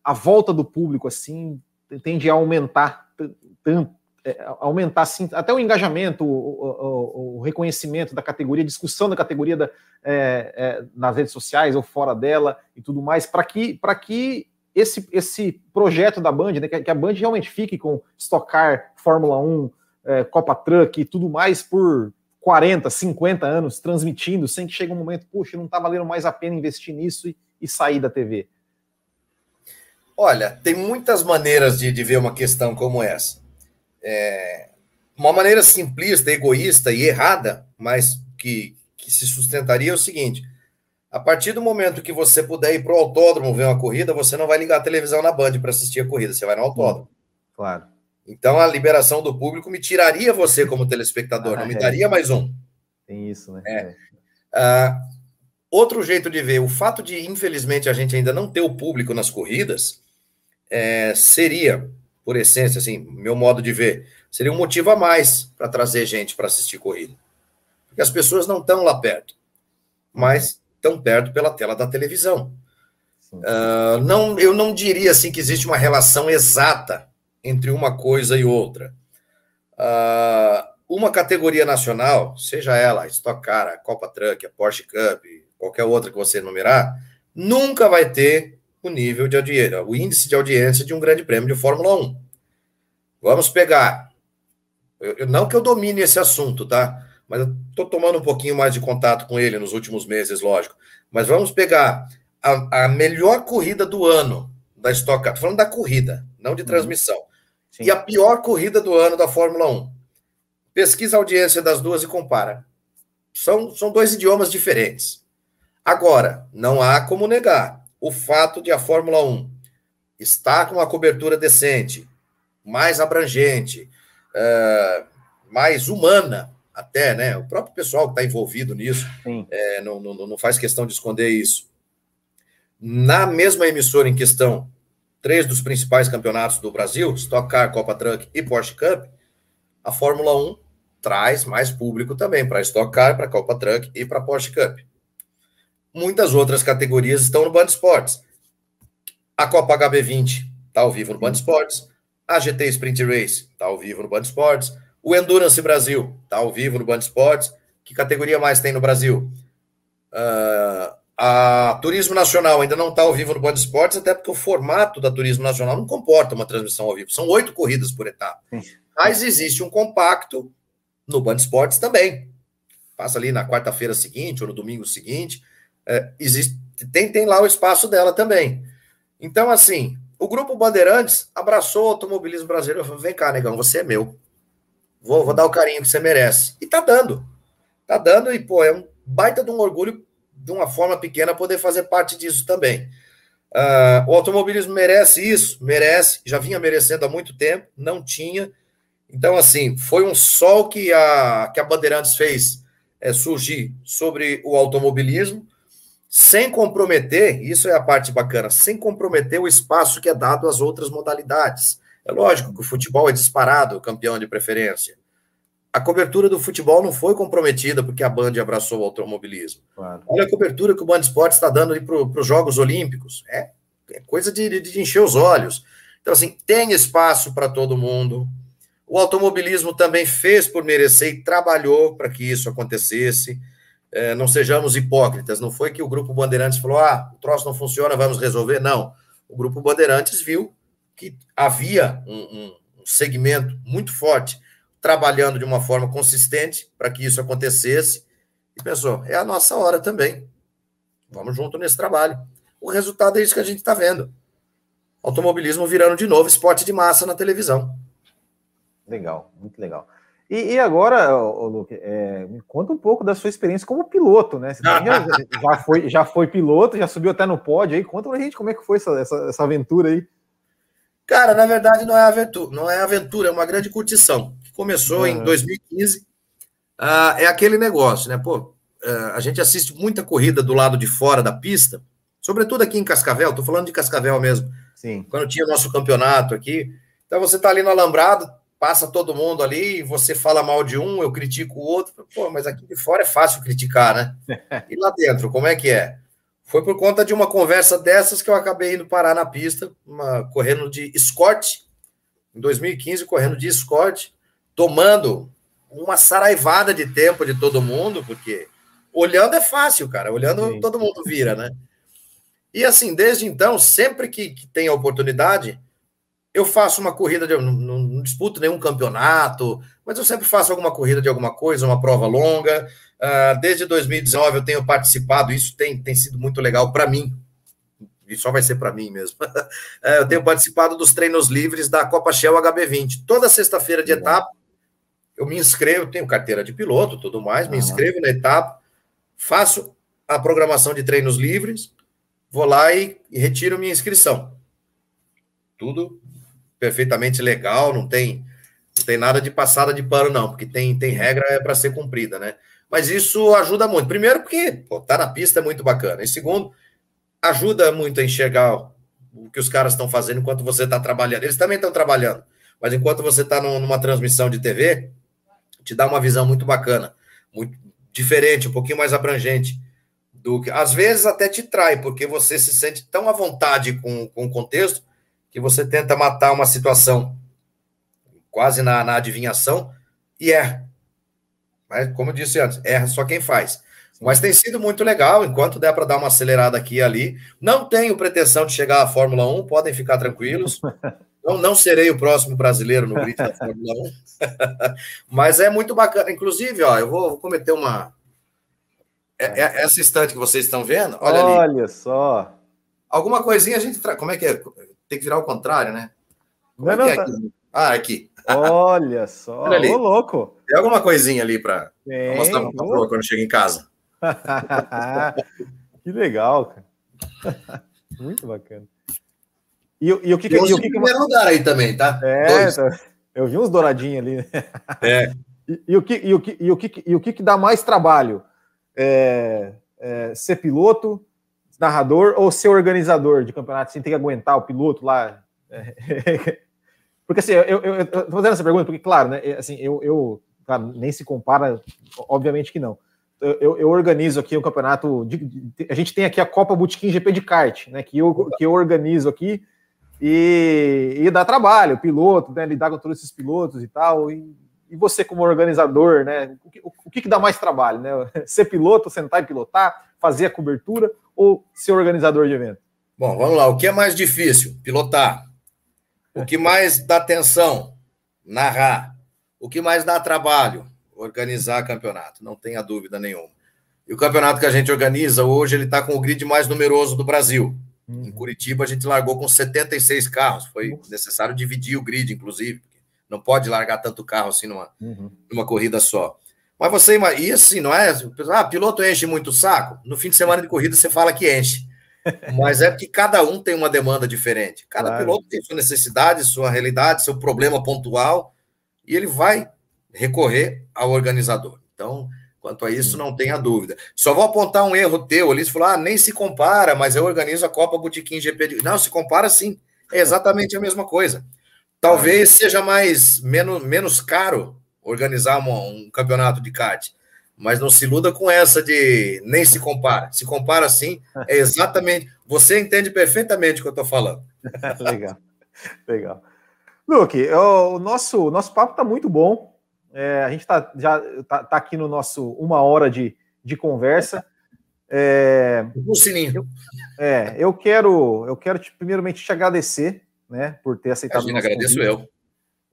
a volta do público, assim, tende a aumentar tanto, aumentar assim, até o engajamento, o, o, o, reconhecimento da categoria, discussão da categoria da, é, é, nas redes sociais ou fora dela e tudo mais, para que, para que esse, esse projeto da Band, né, que a Band realmente fique com Stock Fórmula 1, é, Copa Truck e tudo mais por 40, 50 anos transmitindo, sem que chegue um momento, puxa, não está valendo mais a pena investir nisso e, e sair da TV. Olha, tem muitas maneiras de, de ver uma questão como essa. É, uma maneira simplista, egoísta e errada, mas que, que se sustentaria é o seguinte: a partir do momento que você puder ir para o autódromo ver uma corrida, você não vai ligar a televisão na Band para assistir a corrida, você vai no autódromo. Claro. Então a liberação do público me tiraria você como telespectador, ah, não me é. daria mais um. Tem isso, né? É. Ah, outro jeito de ver, o fato de, infelizmente, a gente ainda não ter o público nas corridas, é, seria, por essência, assim, meu modo de ver, seria um motivo a mais para trazer gente para assistir corrida. Porque as pessoas não estão lá perto, mas estão perto pela tela da televisão. Uh, não, eu não diria assim que existe uma relação exata entre uma coisa e outra. Uh, uma categoria nacional, seja ela a Stock Car, a Copa Truck, a Porsche Cup, qualquer outra que você enumerar, nunca vai ter o nível de audiência, o índice de audiência de um grande prêmio de Fórmula 1. Vamos pegar. Eu, eu, não que eu domine esse assunto, tá? Mas eu estou tomando um pouquinho mais de contato com ele nos últimos meses, lógico. Mas vamos pegar a, a melhor corrida do ano da Stock Car. Estou falando da corrida, não de uhum. transmissão. Sim. E a pior corrida do ano da Fórmula 1. Pesquisa a audiência das duas e compara. São, são dois idiomas diferentes. Agora, não há como negar o fato de a Fórmula 1 estar com uma cobertura decente, mais abrangente, é, mais humana, até, né? O próprio pessoal que está envolvido nisso é, não, não, não faz questão de esconder isso. Na mesma emissora em questão, três dos principais campeonatos do Brasil, Stock Car, Copa Truck e Porsche Cup, a Fórmula 1 traz mais público também para Stock Car, para Copa Truck e para Porsche Cup. Muitas outras categorias estão no Band Esportes. A Copa HB20 está ao vivo no Band Esportes. A GT Sprint Race está ao vivo no Band Esportes. O Endurance Brasil está ao vivo no Band Esportes. Que categoria mais tem no Brasil? Uh, a Turismo Nacional ainda não está ao vivo no Band Esportes, até porque o formato da Turismo Nacional não comporta uma transmissão ao vivo. São oito corridas por etapa. Mas existe um compacto no Band Esportes também. Passa ali na quarta-feira seguinte ou no domingo seguinte. É, existe, tem, tem lá o espaço dela também. Então, assim, o Grupo Bandeirantes abraçou o automobilismo brasileiro. Falou, Vem cá, negão, você é meu. Vou, vou dar o carinho que você merece. E tá dando. Tá dando, e, pô, é um baita de um orgulho, de uma forma pequena, poder fazer parte disso também. Uh, o automobilismo merece isso? Merece. Já vinha merecendo há muito tempo, não tinha. Então, assim, foi um sol que a, que a Bandeirantes fez é, surgir sobre o automobilismo, sem comprometer, isso é a parte bacana, sem comprometer o espaço que é dado às outras modalidades. É lógico que o futebol é disparado, campeão de preferência. A cobertura do futebol não foi comprometida porque a Band abraçou o automobilismo. Claro. Olha a cobertura que o Band Esportes está dando para os Jogos Olímpicos. É, é coisa de, de, de encher os olhos. Então, assim, tem espaço para todo mundo o automobilismo também fez por merecer e trabalhou para que isso acontecesse. É, não sejamos hipócritas. Não foi que o Grupo Bandeirantes falou: ah, o troço não funciona, vamos resolver. Não. O Grupo Bandeirantes viu que havia um, um, segmento muito forte trabalhando de uma forma consistente para que isso acontecesse e pensou: é a nossa hora também. Vamos junto nesse trabalho. O resultado é isso que a gente está vendo. Automobilismo virando de novo esporte de massa na televisão. Legal, muito legal. E, e agora, Luke, é, me conta um pouco da sua experiência como piloto, né? Você já, já, foi, já foi piloto, já subiu até no pódio aí. Conta pra gente como é que foi essa, essa, essa aventura aí. Cara, na verdade não é aventura, não é aventura, é uma grande curtição. Começou uhum. em 2015. Ah, é aquele negócio, né? Pô, ah, a gente assiste muita corrida do lado de fora da pista, sobretudo aqui em Cascavel, tô falando de Cascavel mesmo. Sim. Quando tinha nosso campeonato aqui. Então você tá ali no alambrado, passa todo mundo ali, você fala mal de um, eu critico o outro. Pô, mas aqui de fora é fácil criticar, né? E lá dentro, como é que é? Foi por conta de uma conversa dessas que eu acabei indo parar na pista, uma, correndo de escorte, em 2015, correndo de escorte, tomando uma saraivada de tempo de todo mundo, porque olhando é fácil, cara, olhando Sim. todo mundo vira, né? E assim, desde então, sempre que, que tem a oportunidade, eu faço uma corrida, de, não, não, disputo nenhum campeonato, mas eu sempre faço alguma corrida de alguma coisa, uma prova longa. Uh, desde 2019 eu tenho participado, isso tem, tem sido muito legal para mim, e só vai ser para mim mesmo. uh, eu tenho participado dos treinos livres da Copa Shell HB20. Toda sexta-feira de etapa, eu me inscrevo, tenho carteira de piloto tudo mais, me inscrevo na etapa, faço a programação de treinos livres, vou lá e, e retiro minha inscrição. Tudo perfeitamente legal, não tem, não tem nada de passada de pano, não, porque tem, tem regra é para ser cumprida, né? Mas isso ajuda muito. Primeiro, porque pô, tá na pista é muito bacana. E segundo, ajuda muito a enxergar o que os caras estão fazendo enquanto você está trabalhando. Eles também estão trabalhando, mas enquanto você está numa transmissão de TV, te dá uma visão muito bacana, muito diferente, um pouquinho mais abrangente do que às vezes até te trai, porque você se sente tão à vontade com, com o contexto que você tenta matar uma situação quase na, na adivinhação e erra. Mas, como eu disse antes, erra só quem faz. Mas tem sido muito legal, enquanto der para dar uma acelerada aqui e ali. Não tenho pretensão de chegar à Fórmula 1, podem ficar tranquilos. Não, não serei o próximo brasileiro no grid da Fórmula 1. Mas é muito bacana. Inclusive, ó, eu vou, vou cometer uma. É, é, essa instante que vocês estão vendo, olha, olha ali. só. Alguma coisinha a gente. Tra... Como é que é? Tem que virar ao contrário, né? Como não, é, é tá... aqui? Ah, aqui. Olha só, Olha ali. Ô, louco. Tem alguma coisinha ali para mostrar para o quando chega em casa. que legal, cara. Muito bacana. E, e o que, que, e o que, que... primeiro lugar aí também, tá? É, tá... Eu vi uns douradinhos ali. É. E, e, o que, e, o que, e, o que, e o que, que dá mais trabalho? É, é, ser piloto, narrador ou ser organizador de campeonato? Você tem que aguentar o piloto lá. É, porque assim, eu, eu, eu, tô fazendo essa pergunta porque, claro, né? Assim, eu, eu claro, nem se compara, obviamente que não. Eu, eu, organizo aqui o um campeonato. De, de, a gente tem aqui a Copa Botequim GP de kart, né? Que eu, que eu organizo aqui e, e dá trabalho, piloto, né? Lidar com todos esses pilotos e tal. E, e você, como organizador, né? O que, o que, que dá mais trabalho, né? Ser piloto, sentar e pilotar, fazer a cobertura ou ser organizador de evento? Bom, vamos lá. O que é mais difícil? Pilotar. O que mais dá atenção? Narrar. O que mais dá trabalho? Organizar campeonato, não tenha dúvida nenhuma. E o campeonato que a gente organiza hoje, ele está com o grid mais numeroso do Brasil. Uhum. Em Curitiba, a gente largou com 76 carros. Foi necessário dividir o grid, inclusive. Não pode largar tanto carro assim numa, uhum. numa corrida só. Mas você, e assim, não é? Ah, piloto enche muito o saco. No fim de semana de corrida você fala que enche. Mas é porque cada um tem uma demanda diferente. Cada claro. piloto tem sua necessidade, sua realidade, seu problema pontual, e ele vai recorrer ao organizador. Então, quanto a isso, não tenha dúvida. Só vou apontar um erro teu ali. Você falou, ah, nem se compara, mas eu organizo a Copa Botequim GP. De... Não, se compara sim. É exatamente a mesma coisa. Talvez seja mais menos, menos caro organizar um, um campeonato de kart, mas não se iluda com essa de nem se compara. Se compara sim, é exatamente. Você entende perfeitamente o que eu estou falando. legal, legal. Luke, o nosso, nosso papo está muito bom. É, a gente tá, já está tá aqui no nosso uma hora de, de conversa. É, o sininho. Eu, é, eu quero, eu quero te, primeiramente te agradecer né, por ter aceitado Imagina, agradeço convite. eu.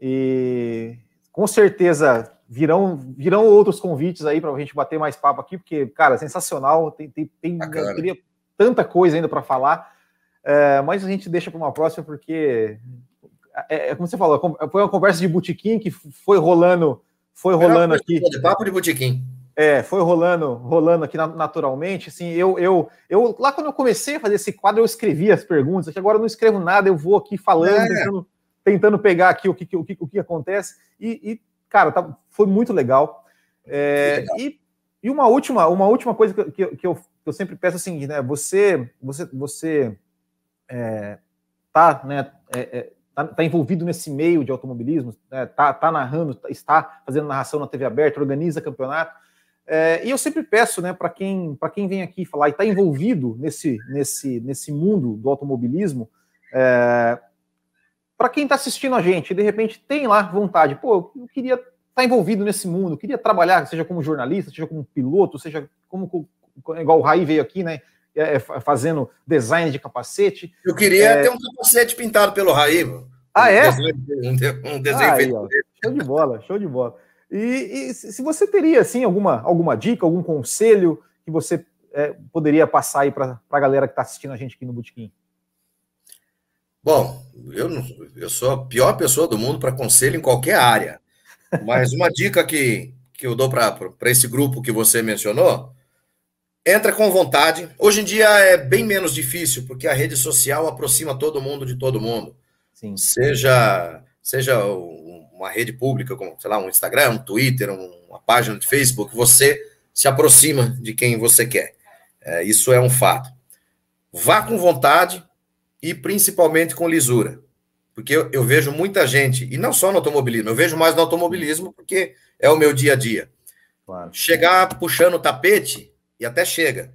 E com certeza virão, virão outros convites aí para a gente bater mais papo aqui, porque, cara, sensacional, tem, tem, tem teria tanta coisa ainda para falar, é, mas a gente deixa para uma próxima, porque, é, é, como você falou, foi uma conversa de botequim que foi rolando, foi rolando aqui. De papo de botequim. É, foi rolando, rolando aqui naturalmente. Assim, eu, eu, eu lá quando eu comecei a fazer esse quadro, eu escrevi as perguntas. Que agora eu não escrevo nada, eu vou aqui falando, é. tentando, tentando, pegar aqui o que, o que, o que acontece. E, e cara, tá, foi muito legal. É, legal. E, e uma última, uma última coisa que, que, que, eu, eu sempre peço assim, né? Você, você, você é, tá, né? É, é, tá, tá, envolvido nesse meio de automobilismo, né, tá, tá narrando, está fazendo narração na TV aberta, organiza campeonato. É, e eu sempre peço, né, para quem, quem vem aqui falar e está envolvido nesse, nesse, nesse mundo do automobilismo, é, para quem está assistindo a gente, de repente tem lá vontade, pô, eu queria estar tá envolvido nesse mundo, eu queria trabalhar, seja como jornalista, seja como piloto, seja como, igual o Raí veio aqui, né, é, é fazendo design de capacete. Eu queria é... ter um capacete pintado pelo Raí. Ah, é? Um desenho, um desenho ah, feito. Aí, show de bola, show de bola. E, e, se você teria assim alguma, alguma dica, algum conselho que você é, poderia passar aí para a galera que está assistindo a gente aqui no Botequim? Bom, eu, eu sou a pior pessoa do mundo para conselho em qualquer área. Mas uma dica que, que eu dou para esse grupo que você mencionou, entra com vontade. Hoje em dia é bem menos difícil, porque a rede social aproxima todo mundo de todo mundo. Sim. Seja, seja uma rede pública, como, sei lá, um Instagram, um Twitter, uma página de Facebook, você se aproxima de quem você quer. É, isso é um fato. Vá com vontade e principalmente com lisura. Porque eu, eu, vejo muita gente, e não só no automobilismo, eu vejo mais no automobilismo porque é o meu dia a dia. Claro. Chegar puxando o tapete, e até chega.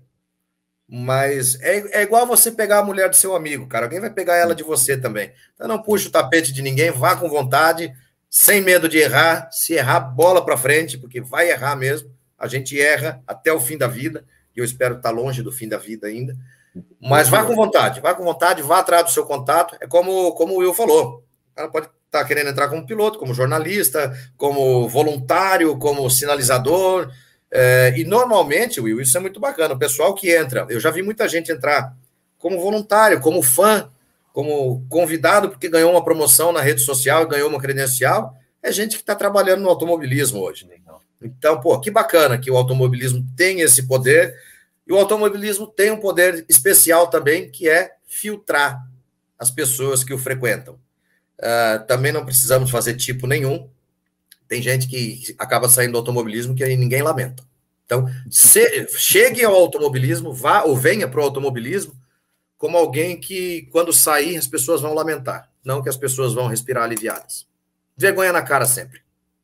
Mas é, é igual você pegar a mulher do seu amigo, cara. Alguém vai pegar ela de você também. Então não puxa o tapete de ninguém, vá com vontade, sem medo de errar. Se errar, bola para frente, porque vai errar mesmo. A gente erra até o fim da vida, e eu espero estar longe do fim da vida ainda. Mas vá com vontade, vá com vontade, vá atrás do seu contato. É como, como o Will falou. O cara pode estar querendo entrar como piloto, como jornalista, como voluntário, como sinalizador. É, e normalmente, Will, isso é muito bacana. O pessoal que entra, eu já vi muita gente entrar como voluntário, como fã, como convidado porque ganhou uma promoção na rede social, ganhou uma credencial, é gente que está trabalhando no automobilismo hoje. Né? Então, pô, que bacana que o automobilismo tem esse poder, e o automobilismo tem um poder especial também, que é filtrar as pessoas que o frequentam. Uh, também não precisamos fazer tipo nenhum. Tem gente que acaba saindo do automobilismo que aí ninguém lamenta. Então, se, chegue ao automobilismo, vá ou venha para o automobilismo como alguém que, quando sair, as pessoas vão lamentar, não que as pessoas vão respirar aliviadas. Vergonha na cara sempre.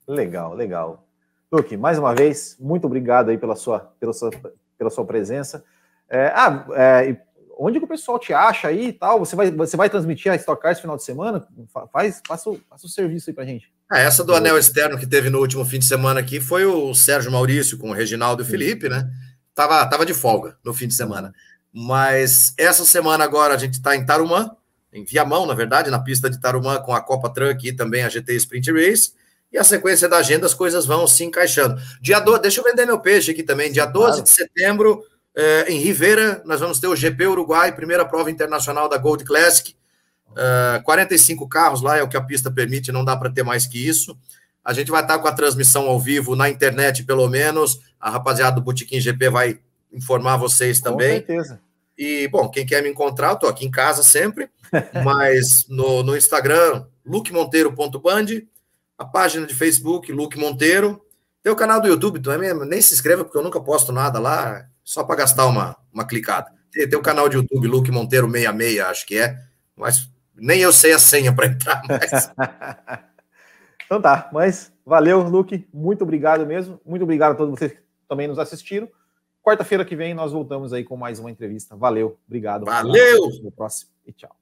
Legal, legal. Luke, mais uma vez, muito obrigado aí pela sua, pela sua, pela sua presença. É, ah, é, onde que o pessoal te acha aí e tal? Você vai, você vai transmitir a Stock Cars final de semana? Faz, faça, o, faça o serviço aí pra gente. Ah, essa do anel externo que teve no último fim de semana aqui foi o Sérgio Maurício com o Reginaldo e o Felipe, né? Tava, tava de folga no fim de semana. Mas essa semana agora a gente está em Tarumã, em Viamão, na verdade, na pista de Tarumã com a Copa Truck e também a GT Sprint Race. E a sequência da agenda, as coisas vão se encaixando. Dia do... Deixa eu vender meu peixe aqui também. Dia 12 claro. de setembro, eh, em Rivera, nós vamos ter o GP Uruguai, primeira prova internacional da Gold Classic. Uh, 45 carros lá é o que a pista permite, não dá para ter mais que isso. A gente vai estar com a transmissão ao vivo na internet, pelo menos. A rapaziada do Botequim GP vai informar vocês também. Com certeza. E, bom, quem quer me encontrar, eu tô aqui em casa sempre, mas no, no Instagram, lukemonteiro.band, a página de Facebook, Luke Monteiro, tem o canal do YouTube também, nem se inscreva, porque eu nunca posto nada lá, só para gastar uma, uma clicada. Tem, tem o canal de YouTube, Luke Monteiro 66, acho que é, mas nem eu sei a senha para entrar mais. então tá, mas valeu, Luke, muito obrigado mesmo, muito obrigado a todos vocês que também nos assistiram. Quarta-feira que vem nós voltamos aí com mais uma entrevista. Valeu, obrigado. Valeu! Até o próximo e tchau.